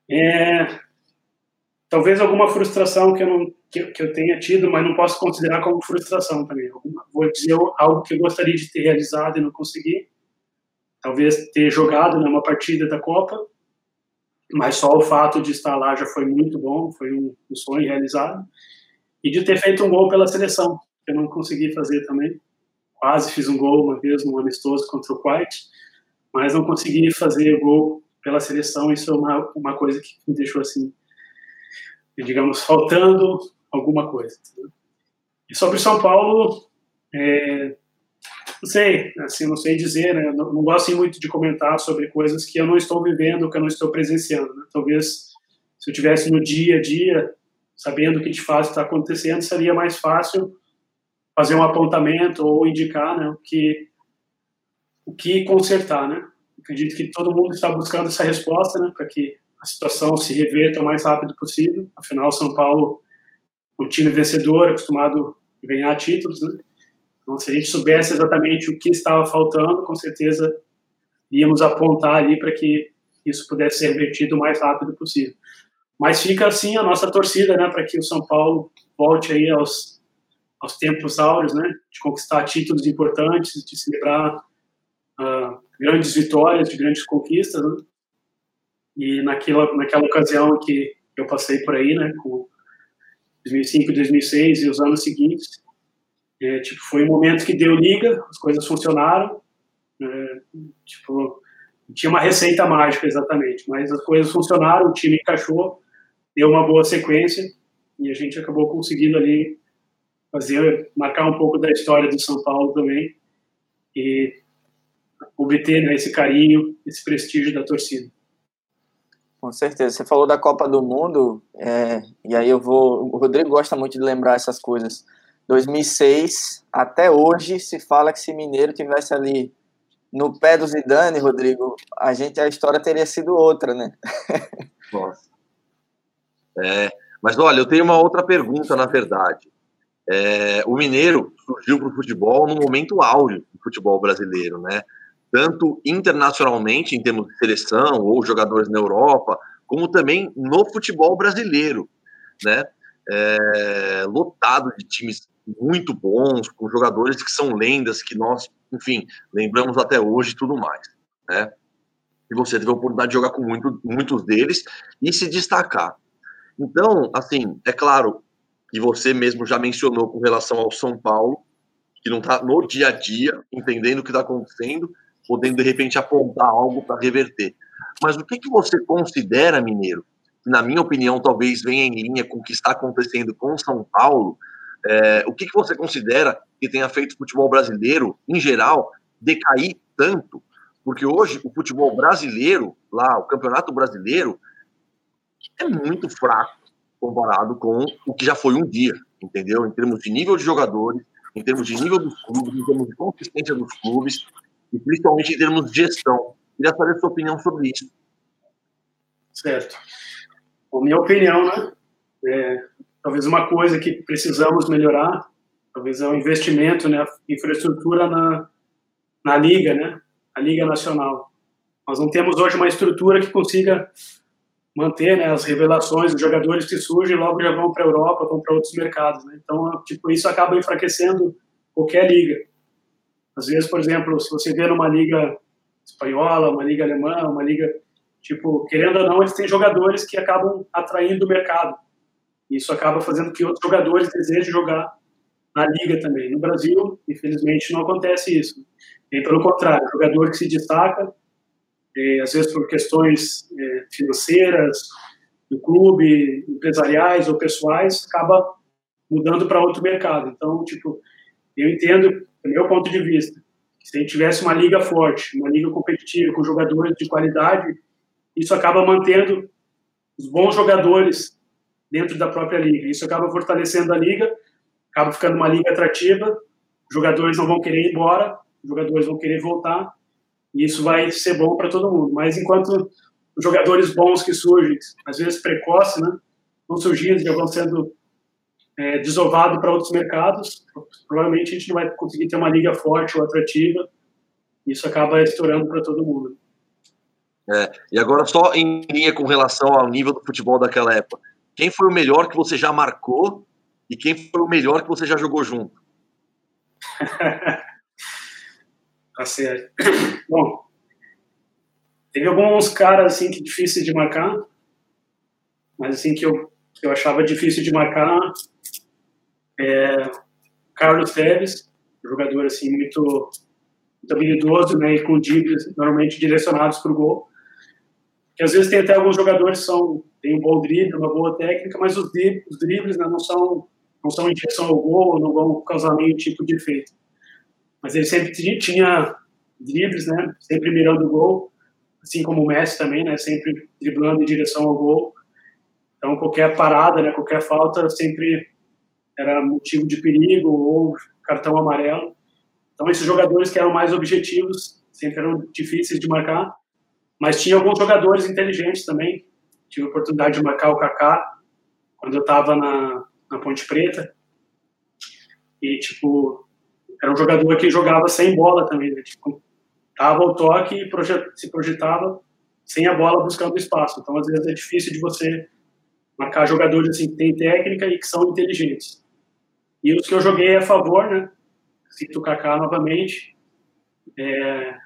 É, talvez alguma frustração que eu não que, que, eu tenha tido, mas não posso considerar como frustração também. Vou dizer algo que eu gostaria de ter realizado e não consegui. Talvez ter jogado numa partida da Copa, mas só o fato de estar lá já foi muito bom, foi um, um sonho realizado. E de ter feito um gol pela seleção, que eu não consegui fazer também. Quase fiz um gol uma vez no amistoso contra o Kuwait, mas não consegui fazer gol pela seleção. Isso é uma, uma coisa que me deixou assim, digamos, faltando alguma coisa. E sobre São Paulo, é, não sei, assim, não sei dizer, né? não, não, gosto muito de comentar sobre coisas que eu não estou vivendo, que eu não estou presenciando. Né? Talvez se eu tivesse no dia a dia, sabendo o que de fato está acontecendo, seria mais fácil fazer um apontamento ou indicar né, o que o que consertar, né? Acredito que todo mundo está buscando essa resposta, né, para que a situação se reverta o mais rápido possível. Afinal, São Paulo o time vencedor, acostumado a ganhar títulos, né? Então, se a gente soubesse exatamente o que estava faltando, com certeza íamos apontar ali para que isso pudesse ser revertido o mais rápido possível. Mas fica assim a nossa torcida, né, para que o São Paulo volte aí aos, aos tempos áureos, né, de conquistar títulos importantes, de celebrar uh, grandes vitórias, de grandes conquistas, né? E naquela naquela ocasião que eu passei por aí, né, com 2005, 2006 e os anos seguintes. É, tipo, foi um momento que deu liga, as coisas funcionaram. É, tipo, tinha uma receita mágica exatamente, mas as coisas funcionaram, o time encaixou, deu uma boa sequência e a gente acabou conseguindo ali fazer, marcar um pouco da história do São Paulo também e obter né, esse carinho, esse prestígio da torcida. Com certeza. Você falou da Copa do Mundo, é, e aí eu vou. O Rodrigo gosta muito de lembrar essas coisas. 2006, até hoje, se fala que se Mineiro tivesse ali no pé do Zidane, Rodrigo, a gente a história teria sido outra, né? Nossa. É, mas olha, eu tenho uma outra pergunta, na verdade. É, o Mineiro surgiu para o futebol num momento áureo do futebol brasileiro, né? tanto internacionalmente, em termos de seleção ou jogadores na Europa, como também no futebol brasileiro, né? É, lotado de times muito bons, com jogadores que são lendas, que nós, enfim, lembramos até hoje e tudo mais, né? E você teve a oportunidade de jogar com muito, muitos deles e se destacar. Então, assim, é claro que você mesmo já mencionou com relação ao São Paulo, que não está no dia a dia, entendendo o que está acontecendo, podendo de repente apontar algo para reverter. Mas o que, que você considera, Mineiro, que na minha opinião talvez venha em linha com o que está acontecendo com São Paulo, é, o que, que você considera que tenha feito o futebol brasileiro, em geral, decair tanto? Porque hoje o futebol brasileiro, lá, o campeonato brasileiro, é muito fraco comparado com o que já foi um dia, entendeu? Em termos de nível de jogadores, em termos de nível dos clubes, em termos de consistência dos clubes, e principalmente em termos de gestão. Queria saber a sua opinião sobre isso. Certo. A minha opinião, né? É, talvez uma coisa que precisamos melhorar, talvez é o investimento, né, infraestrutura na, na liga, né, a liga nacional. Nós não temos hoje uma estrutura que consiga manter né, as revelações, os jogadores que surgem logo já vão para a Europa, vão para outros mercados. Né? Então, tipo, isso acaba enfraquecendo qualquer liga. Às vezes, por exemplo, se você vê numa liga espanhola, uma liga alemã, uma liga, tipo, querendo ou não, eles têm jogadores que acabam atraindo o mercado. Isso acaba fazendo que outros jogadores desejem jogar na liga também. No Brasil, infelizmente, não acontece isso. E pelo contrário, jogador que se destaca, é, às vezes por questões é, financeiras, do clube, empresariais ou pessoais, acaba mudando para outro mercado. Então, tipo, eu entendo, do meu ponto de vista, que se a gente tivesse uma liga forte, uma liga competitiva, com jogadores de qualidade, isso acaba mantendo os bons jogadores dentro da própria liga. Isso acaba fortalecendo a liga, acaba ficando uma liga atrativa, jogadores não vão querer ir embora, jogadores vão querer voltar, e isso vai ser bom para todo mundo. Mas enquanto os jogadores bons que surgem, às vezes precoces, né, vão surgindo e vão sendo é, para outros mercados, provavelmente a gente não vai conseguir ter uma liga forte ou atrativa. Isso acaba estourando para todo mundo. É, e agora só em linha com relação ao nível do futebol daquela época. Quem foi o melhor que você já marcou e quem foi o melhor que você já jogou junto? Tá certo. Bom, teve alguns caras assim que difíceis de marcar, mas assim que eu, que eu achava difícil de marcar é Carlos Teves, jogador assim muito, muito habilidoso, né, e com dribles normalmente direcionados para o gol. Que às vezes tem até alguns jogadores que são tem um bom drible, uma boa técnica, mas os dribles, os dribles né, não são não são direção ao gol, não vão causar nenhum tipo de efeito mas ele sempre tinha dribles, né? Sempre mirando o gol, assim como o Messi também, né? Sempre driblando em direção ao gol. Então qualquer parada, né? Qualquer falta sempre era motivo de perigo ou cartão amarelo. Então esses jogadores que eram mais objetivos sempre eram difíceis de marcar, mas tinha alguns jogadores inteligentes também. Tive a oportunidade de marcar o Kaká quando eu estava na, na Ponte Preta. E, tipo, era um jogador que jogava sem bola também, né? Tipo, dava o toque e projet, se projetava sem a bola buscando espaço. Então, às vezes, é difícil de você marcar jogadores assim que têm técnica e que são inteligentes. E os que eu joguei a favor, né? Cito o Kaká novamente. É,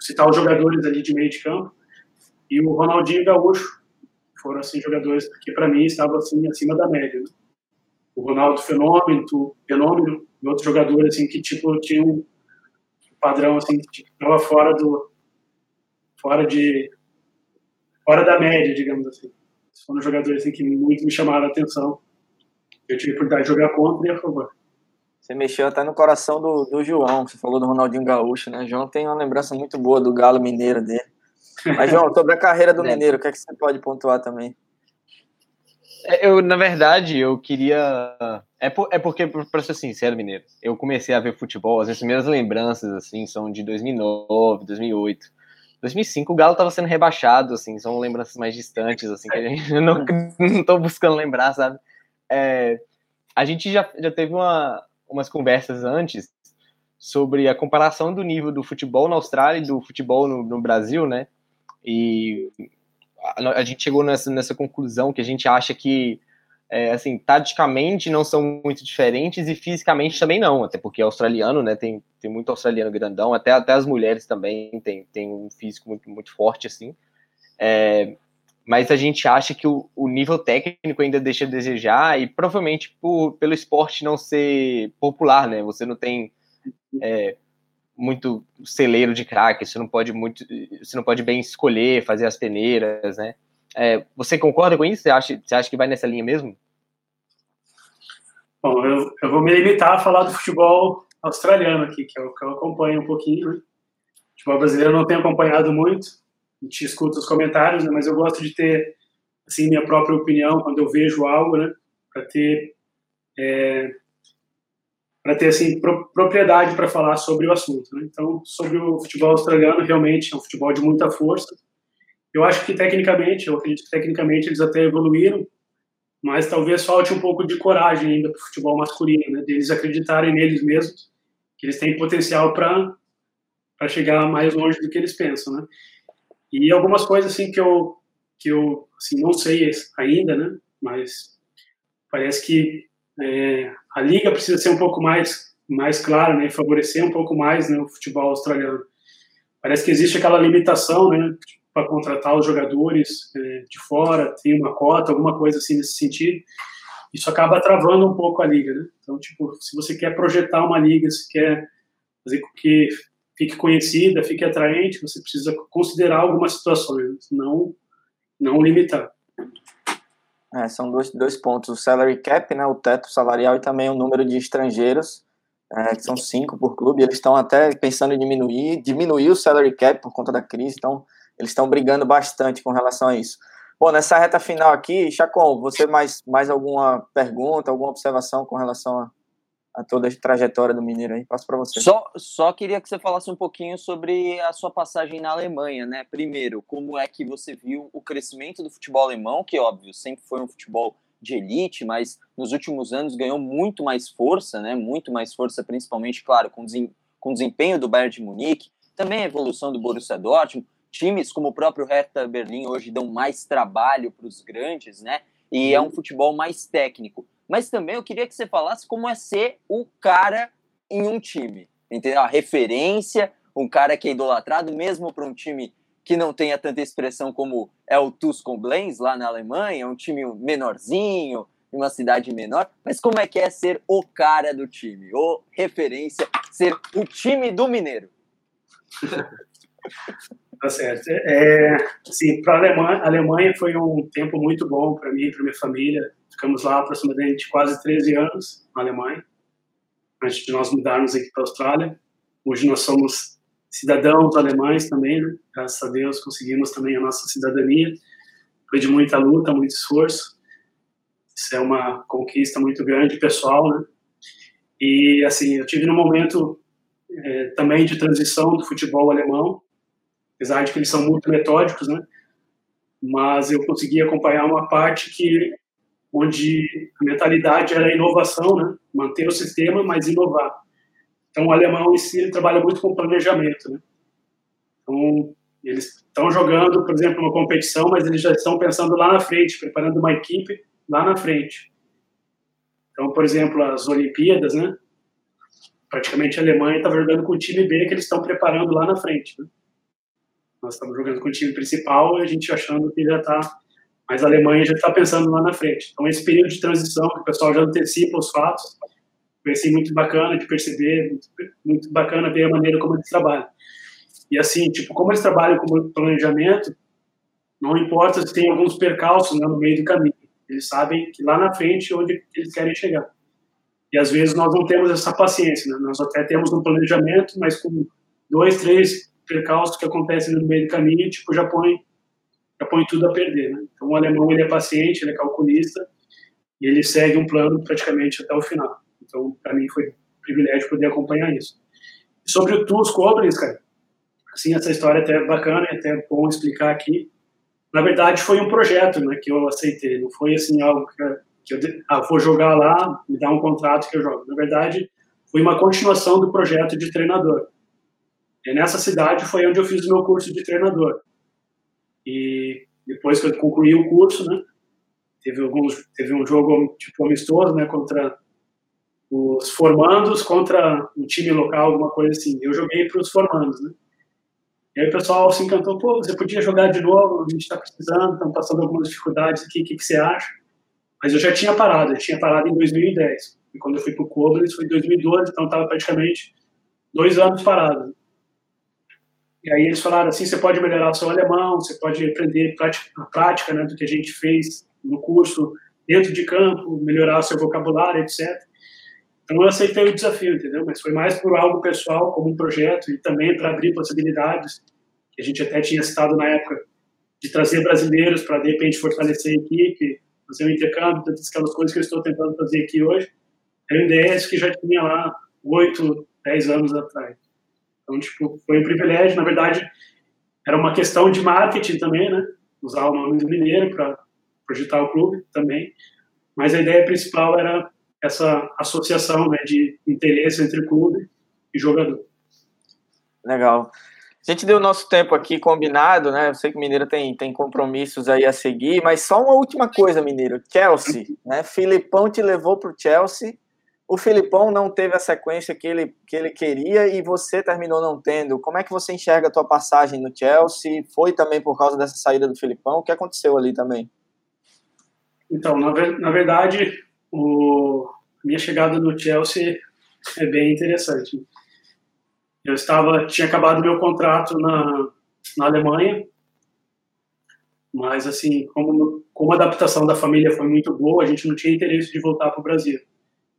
citar os jogadores ali de meio de campo. E o Ronaldinho Gaúcho. Foram, assim, jogadores que, para mim, estavam, assim, acima da média. Né? O Ronaldo Fenômeno, Fenômeno e outros jogadores assim que tipo tinham um padrão assim que estava tipo, fora do fora de fora da média, digamos assim. Foram jogadores assim que muito me chamaram a atenção. Eu tive a oportunidade de jogar contra e a favor. Você mexeu até no coração do, do João, você falou do Ronaldinho Gaúcho, né? O João tem uma lembrança muito boa do Galo Mineiro dele. Mas, João, sobre a carreira do é. Mineiro, o que, é que você pode pontuar também? É, eu, na verdade, eu queria. É, por, é porque, para ser sincero, Mineiro, eu comecei a ver futebol, as minhas primeiras lembranças, assim, são de 2009, 2008. 2005 o Galo estava sendo rebaixado, assim, são lembranças mais distantes, assim, que a gente não, não tô buscando lembrar, sabe? É, a gente já, já teve uma, umas conversas antes sobre a comparação do nível do futebol na Austrália e do futebol no, no Brasil, né? E a, gente chegou nessa, nessa conclusão que a gente acha que, é, assim, taticamente não são muito diferentes e fisicamente também não, até porque é australiano, né, tem, tem muito australiano grandão, até, até as mulheres também tem, tem um físico muito, muito forte, assim, é, mas a gente acha que o, o, nível técnico ainda deixa a desejar e provavelmente por, pelo esporte não ser popular, né, você não tem... É, muito celeiro de craque, você não pode muito, você não pode bem escolher, fazer as peneiras, né? É, você concorda com isso? Você acha, você acha que vai nessa linha mesmo? Bom, eu, eu vou me limitar a falar do futebol australiano aqui, que é o que eu acompanho um pouquinho. Né? O futebol brasileiro eu não tenho acompanhado muito, a gente escuta os comentários, né? mas eu gosto de ter assim minha própria opinião quando eu vejo algo, né? Para ter é, para ter assim pro, propriedade para falar sobre o assunto. Né? Então, sobre o futebol australiano, realmente é um futebol de muita força. Eu acho que tecnicamente, eu acredito que tecnicamente eles até evoluíram mas talvez falte um pouco de coragem ainda para o futebol masculino, né? Deles acreditarem neles mesmos, que eles têm potencial para para chegar mais longe do que eles pensam, né? E algumas coisas assim que eu que eu assim não sei ainda, né? Mas parece que é, a liga precisa ser um pouco mais mais clara, né? Favorecer um pouco mais né, o futebol australiano. Parece que existe aquela limitação, né? Para contratar os jogadores é, de fora, tem uma cota, alguma coisa assim nesse sentido. Isso acaba travando um pouco a liga, né? Então, tipo, se você quer projetar uma liga, se quer fazer com que fique conhecida, fique atraente, você precisa considerar algumas situações, não, não limitar. É, são dois, dois pontos, o salary cap, né, o teto salarial e também o número de estrangeiros, é, que são cinco por clube, eles estão até pensando em diminuir, diminuir o salary cap por conta da crise, então eles estão brigando bastante com relação a isso. Bom, nessa reta final aqui, Chacon, você mais, mais alguma pergunta, alguma observação com relação a, a toda a trajetória do Mineiro aí. Passo para você. Só, só queria que você falasse um pouquinho sobre a sua passagem na Alemanha, né? Primeiro, como é que você viu o crescimento do futebol alemão, que óbvio, sempre foi um futebol de elite, mas nos últimos anos ganhou muito mais força, né? Muito mais força, principalmente, claro, com, com o desempenho do Bayern de Munique, também a evolução do Borussia Dortmund. Times como o próprio Hertha Berlim hoje dão mais trabalho para os grandes, né? E é um futebol mais técnico mas também eu queria que você falasse como é ser o cara em um time, entendeu? A referência, um cara que é idolatrado mesmo para um time que não tenha tanta expressão como é o Tuscon Blains lá na Alemanha, um time menorzinho, uma cidade menor, mas como é que é ser o cara do time, ou referência, ser o time do Mineiro? Tá certo. É, assim, para a Alemanha, Alemanha foi um tempo muito bom para mim, para minha família. Ficamos lá aproximadamente quase 13 anos na Alemanha, antes de nós mudarmos aqui para a Austrália. Hoje nós somos cidadãos alemães também, né? graças a Deus conseguimos também a nossa cidadania. Foi de muita luta, muito esforço. Isso é uma conquista muito grande, pessoal, né? E, assim, eu tive num momento é, também de transição do futebol alemão, apesar de que eles são muito metódicos, né? Mas eu consegui acompanhar uma parte que onde a mentalidade era inovação, né? manter o sistema, mas inovar. Então, o alemão em si trabalha muito com planejamento. Né? Então, eles estão jogando, por exemplo, uma competição, mas eles já estão pensando lá na frente, preparando uma equipe lá na frente. Então, por exemplo, as Olimpíadas, né? praticamente a Alemanha estava jogando com o time B que eles estão preparando lá na frente. Né? Nós estamos jogando com o time principal e a gente achando que já está mas a Alemanha já está pensando lá na frente. Então, esse período de transição, que o pessoal já antecipa os fatos, foi muito bacana de perceber, muito, muito bacana ver a maneira como eles trabalham. E assim, tipo, como eles trabalham com planejamento, não importa se tem alguns percalços né, no meio do caminho, eles sabem que lá na frente é onde eles querem chegar. E às vezes nós não temos essa paciência, né? nós até temos um planejamento, mas com dois, três percalços que acontecem no meio do caminho, tipo, já põe já põe tudo a perder. Né? Então, o alemão ele é paciente, ele é calculista e ele segue um plano praticamente até o final. Então, para mim foi um privilégio poder acompanhar isso. E sobre o TUS Koblenz, cara, assim, essa história é até bacana, é até bom explicar aqui. Na verdade, foi um projeto né, que eu aceitei, não foi assim algo que, que eu ah, vou jogar lá, me dá um contrato que eu jogo. Na verdade, foi uma continuação do projeto de treinador. E nessa cidade foi onde eu fiz o meu curso de treinador. E depois que eu concluí o curso, né, teve alguns teve um jogo tipo amistoso, né, contra os formandos contra um time local, alguma coisa assim. Eu joguei para os formandos, né? E aí o pessoal se encantou, pô, você podia jogar de novo, a gente está precisando, estamos passando algumas dificuldades aqui, o que, que você acha? Mas eu já tinha parado, eu tinha parado em 2010. E quando eu fui para o Koblenz foi em 2012, então estava praticamente dois anos parado. E aí eles falaram assim, você pode melhorar o seu alemão, você pode aprender a prática né, do que a gente fez no curso dentro de campo, melhorar o seu vocabulário, etc. Então eu aceitei o desafio, entendeu? Mas foi mais por algo pessoal, como um projeto, e também para abrir possibilidades, que a gente até tinha citado na época, de trazer brasileiros para, de repente, fortalecer a equipe, fazer um intercâmbio, todas aquelas coisas que eu estou tentando fazer aqui hoje. Era um que já tinha lá oito, dez anos atrás. Então, tipo, foi um privilégio. Na verdade, era uma questão de marketing também, né? Usar o nome do Mineiro para projetar o clube também. mas a ideia principal era essa associação né, de interesse entre clube e jogador. Legal. A gente deu nosso tempo aqui combinado, né? Eu sei que o Mineiro tem, tem compromissos aí a seguir, mas só uma última coisa, Mineiro. Chelsea, né? Filipão te levou para o Chelsea. O Filipão não teve a sequência que ele, que ele queria e você terminou não tendo. Como é que você enxerga a tua passagem no Chelsea? Foi também por causa dessa saída do Filipão? O que aconteceu ali também? Então, na, na verdade, o, minha chegada no Chelsea é bem interessante. Eu estava, tinha acabado meu contrato na, na Alemanha, mas assim, como, como a adaptação da família foi muito boa, a gente não tinha interesse de voltar para o Brasil.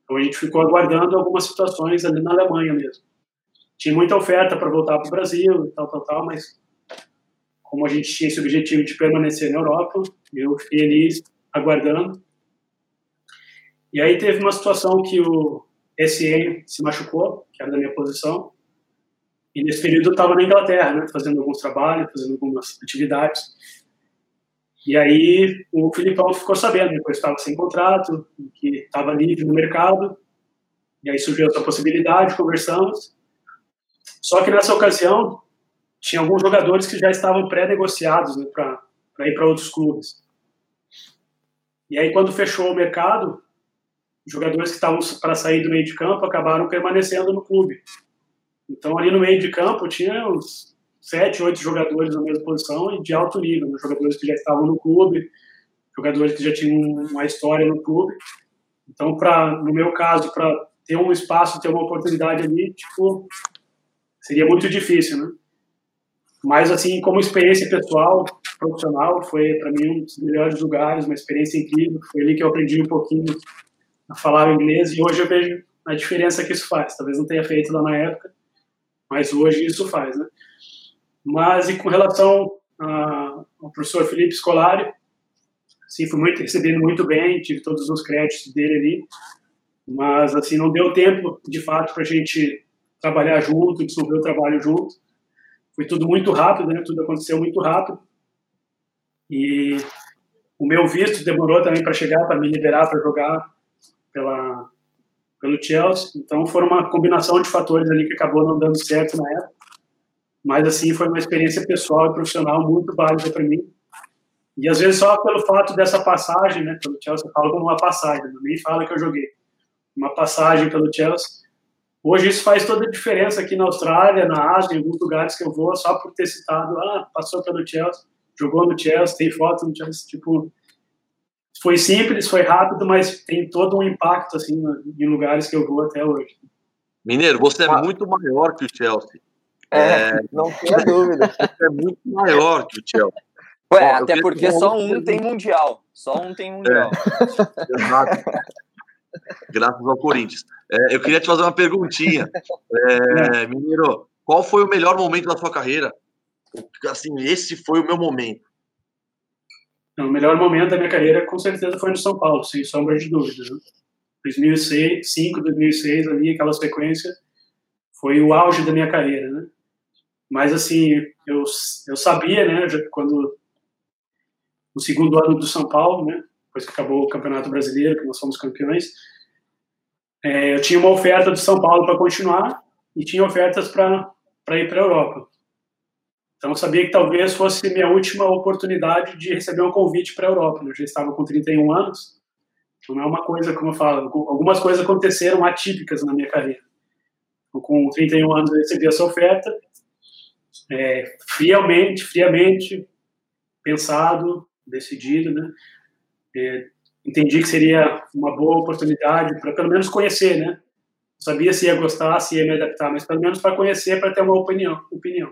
Então a gente ficou aguardando algumas situações ali na Alemanha mesmo. Tinha muita oferta para voltar para o Brasil e tal, tal, tal, mas como a gente tinha esse objetivo de permanecer na Europa, eu fiquei ali aguardando. E aí teve uma situação que o SN se machucou, que era da minha posição, e nesse período eu estava na Inglaterra, né, fazendo alguns trabalhos, fazendo algumas atividades. E aí o Filipão ficou sabendo eu estava sem contrato, que estava livre no mercado. E aí surgiu essa possibilidade, conversamos. Só que nessa ocasião tinha alguns jogadores que já estavam pré-negociados né, para ir para outros clubes. E aí quando fechou o mercado, jogadores que estavam para sair do meio de campo acabaram permanecendo no clube. Então, ali no meio de campo, tinha uns sete, oito jogadores na mesma posição e de alto nível, né? jogadores que já estavam no clube, jogadores que já tinham uma história no clube. Então, para no meu caso, para ter um espaço, ter uma oportunidade ali, tipo, seria muito difícil, né? Mas, assim, como experiência pessoal, profissional, foi para mim um dos melhores lugares, uma experiência incrível. Foi ali que eu aprendi um pouquinho a falar inglês e hoje eu vejo a diferença que isso faz. Talvez não tenha feito lá na época, mas hoje isso faz, né? Mas e com relação a, ao professor Felipe Scolari, sim, fui muito recebendo muito bem, tive todos os créditos dele ali, mas assim não deu tempo de fato para a gente trabalhar junto, desenvolver o trabalho junto. Foi tudo muito rápido, né? Tudo aconteceu muito rápido. E o meu visto demorou também para chegar, para me liberar para jogar pela pelo Chelsea. Então foram uma combinação de fatores ali que acabou não dando certo na época. Mas assim foi uma experiência pessoal e profissional muito válida para mim. E às vezes só pelo fato dessa passagem, né, pelo Chelsea, eu falo como uma passagem, nem fala que eu joguei. Uma passagem pelo Chelsea. Hoje isso faz toda a diferença aqui na Austrália, na Ásia, em alguns lugares que eu vou, só por ter citado, ah, passou pelo Chelsea, jogou no Chelsea, tem foto no Chelsea, tipo, foi simples, foi rápido, mas tem todo um impacto assim em lugares que eu vou até hoje. Mineiro, você é muito maior que o Chelsea. É, é... não tenha dúvida. É muito maior que o Chelsea. Ué, Ó, até porque só um tem mundial. Só um tem mundial. É. Exato. Graças ao Corinthians. É, eu queria te fazer uma perguntinha. É, Mineiro, qual foi o melhor momento da sua carreira? Assim, esse foi o meu momento. Então, o melhor momento da minha carreira, com certeza, foi no São Paulo, sem sombra de dúvida. Né? 2005, 2006, ali, aquela sequência, foi o auge da minha carreira, né? Mas, assim, eu, eu sabia, né, quando no segundo ano do São Paulo, né, depois que acabou o Campeonato Brasileiro, que nós fomos campeões, é, eu tinha uma oferta do São Paulo para continuar e tinha ofertas para ir para a Europa. Então, eu sabia que talvez fosse minha última oportunidade de receber um convite para a Europa. Né? Eu já estava com 31 anos, então não é uma coisa, como eu falo, algumas coisas aconteceram atípicas na minha carreira. Então, com 31 anos, eu recebi essa oferta, é, friamente, friamente, pensado, decidido, né? É, entendi que seria uma boa oportunidade para pelo menos conhecer, né? Sabia se ia gostar, se ia me adaptar, mas pelo menos para conhecer, para ter uma opinião. opinião.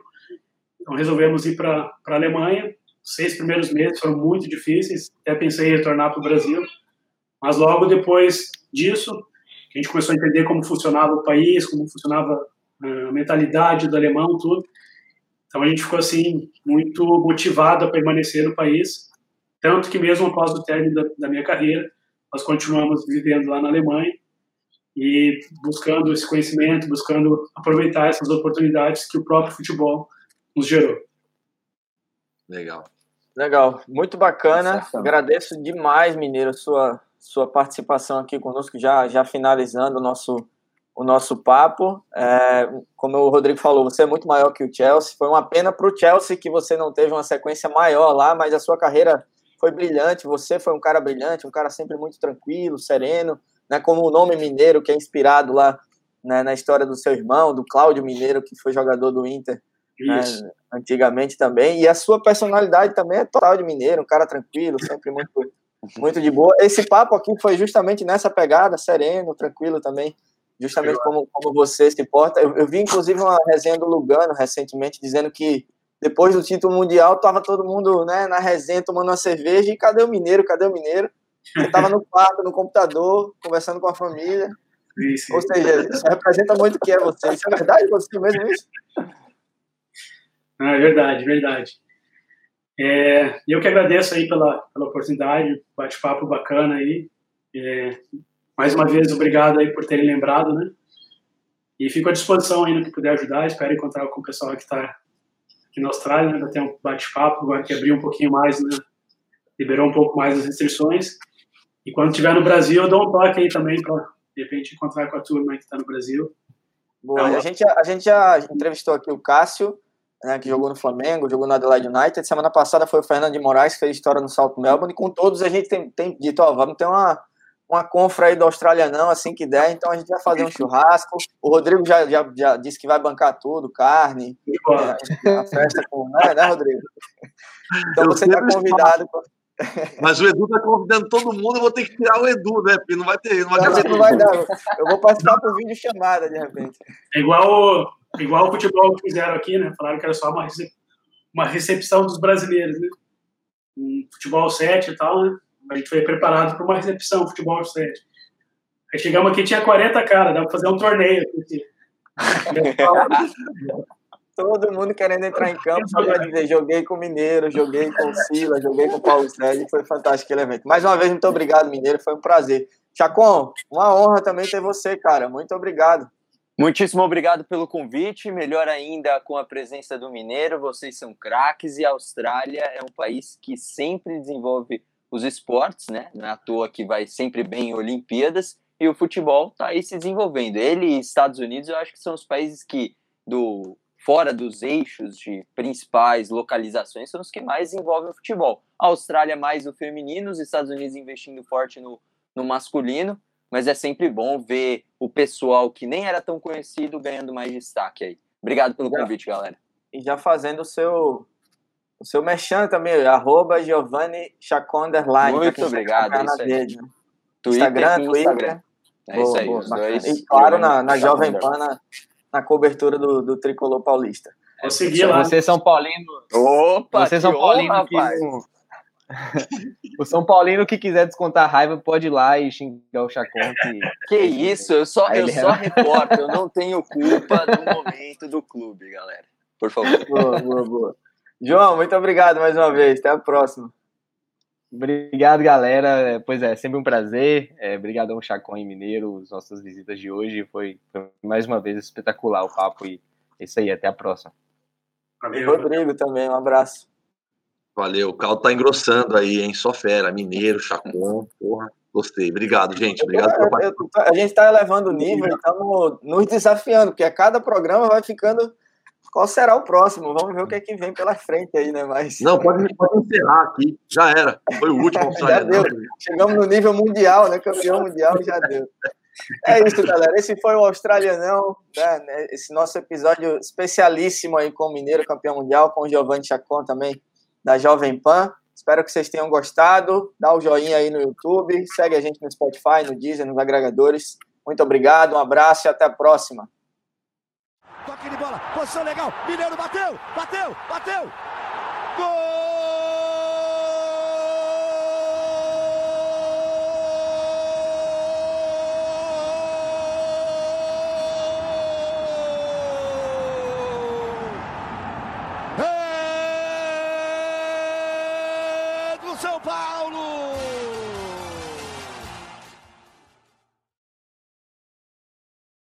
Então resolvemos ir para a Alemanha. Os seis primeiros meses foram muito difíceis, até pensei em retornar para o Brasil. Mas logo depois disso, a gente começou a entender como funcionava o país, como funcionava a mentalidade do alemão, tudo. Então a gente ficou assim muito motivado a permanecer no país, tanto que mesmo após o término da, da minha carreira, nós continuamos vivendo lá na Alemanha e buscando esse conhecimento, buscando aproveitar essas oportunidades que o próprio futebol nos gerou. Legal. Legal, muito bacana. Agradeço demais, Mineiro, a sua, sua participação aqui conosco, já, já finalizando o nosso, o nosso papo. É, como o Rodrigo falou, você é muito maior que o Chelsea. Foi uma pena para o Chelsea que você não teve uma sequência maior lá, mas a sua carreira foi brilhante. Você foi um cara brilhante, um cara sempre muito tranquilo, sereno, né, como o nome Mineiro, que é inspirado lá né, na história do seu irmão, do Cláudio Mineiro, que foi jogador do Inter né, antigamente também. E a sua personalidade também é total de Mineiro, um cara tranquilo, sempre muito, muito de boa. Esse papo aqui foi justamente nessa pegada, sereno, tranquilo também, justamente como, como você se porta. Eu, eu vi, inclusive, uma resenha do Lugano recentemente dizendo que depois do título mundial, tava todo mundo né, na resenha tomando uma cerveja e cadê o Mineiro? Cadê o Mineiro? Você tava no quarto, no computador, conversando com a família. Isso. Ou seja, isso representa muito o que é você. Isso é verdade você mesmo isso? Ah, é verdade, verdade. É, eu que agradeço aí pela, pela oportunidade, bate-papo bacana aí. É, mais uma vez, obrigado aí por terem lembrado, né? E fico à disposição no que puder ajudar. Espero encontrar com o pessoal que está aqui na Austrália, né? ter um bate-papo, agora que abriu um pouquinho mais, né? Liberou um pouco mais as restrições. E quando estiver no Brasil, eu dou um toque aí também para, de repente, encontrar com a turma que está no Brasil. Boa, então, a, gente, a gente já entrevistou aqui o Cássio, né, que jogou no Flamengo, jogou no Adelaide United. Semana passada foi o Fernando de Moraes, que fez história no Salto Melbourne. E com todos a gente tem, tem dito, ó, vamos ter uma, uma confra aí do Australianão assim que der. Então a gente vai fazer um churrasco. O Rodrigo já, já, já disse que vai bancar tudo, carne, é, a festa com. Né, né Rodrigo? Então você está convidado. Mas o Edu tá convidando todo mundo, eu vou ter que tirar o Edu, né? Porque não vai ter. Não vai, não, não vai dar. Eu vou participar por vídeo chamada, de repente. É igual Igual o futebol que fizeram aqui, né? Falaram que era só uma, uma recepção dos brasileiros, né? Um futebol 7 e tal, né? A gente foi preparado para uma recepção, futebol 7. Aí chegamos aqui tinha 40 caras, dá para fazer um torneio aqui. Todo mundo querendo entrar em campo só para dizer: joguei com o Mineiro, joguei com o Sila, joguei com o Paulo Sérgio. Foi fantástico aquele evento. Mais uma vez, muito obrigado, Mineiro. Foi um prazer. Chacon, uma honra também ter você, cara. Muito obrigado. Muitíssimo obrigado pelo convite. Melhor ainda com a presença do Mineiro. Vocês são craques e a Austrália é um país que sempre desenvolve os esportes, né? Não é à toa que vai sempre bem em Olimpíadas e o futebol está aí se desenvolvendo. Ele e Estados Unidos, eu acho que são os países que do fora dos eixos de principais localizações são os que mais desenvolvem o futebol. A Austrália mais o feminino, os Estados Unidos investindo forte no, no masculino mas é sempre bom ver o pessoal que nem era tão conhecido ganhando mais destaque aí. Obrigado pelo convite, galera. E já fazendo o seu o seu merchan também, arroba Giovanni Chaconderline. Muito obrigado. É isso aí. Rede, né? Twitter, Instagram, Twitter. Instagram. É boa, isso aí, boa, os dois. E claro, na, na Jovem Pan, na, na cobertura do, do Tricolor Paulista. Eu segui lá. Vocês são Paulino. Opa, vocês são Paulino que, o São Paulino que quiser descontar raiva pode ir lá e xingar o Chacon. Que, que isso, eu só, eu só reporto, eu não tenho culpa do momento do clube, galera. Por favor. Boa, boa, boa. João, muito obrigado mais uma vez. Até a próxima. Obrigado, galera. Pois é, sempre um prazer. É, obrigadão, Chacon e Mineiro, as nossas visitas de hoje. Foi, foi, mais uma vez espetacular o papo e é isso aí. Até a próxima. Valeu. Rodrigo também, um abraço. Valeu, o caldo tá engrossando aí, hein? Só fera, mineiro, chacon, porra. Gostei. Obrigado, gente. Obrigado eu, eu, A gente está elevando o nível e estamos nos desafiando, porque a cada programa vai ficando. Qual será o próximo? Vamos ver o que é que vem pela frente aí, né? Mas... Não, pode, pode encerrar aqui. Já era. Foi o último. já deu. Chegamos no nível mundial, né? Campeão mundial já deu. É isso, galera. Esse foi o Australianão, né? Esse nosso episódio especialíssimo aí com o Mineiro, campeão mundial, com o Giovanni Chacon também da Jovem Pan. Espero que vocês tenham gostado. Dá o um joinha aí no YouTube, segue a gente no Spotify, no Deezer, nos agregadores. Muito obrigado, um abraço e até a próxima. Toque de bola, posição legal, Mineiro bateu, bateu, bateu. Gol!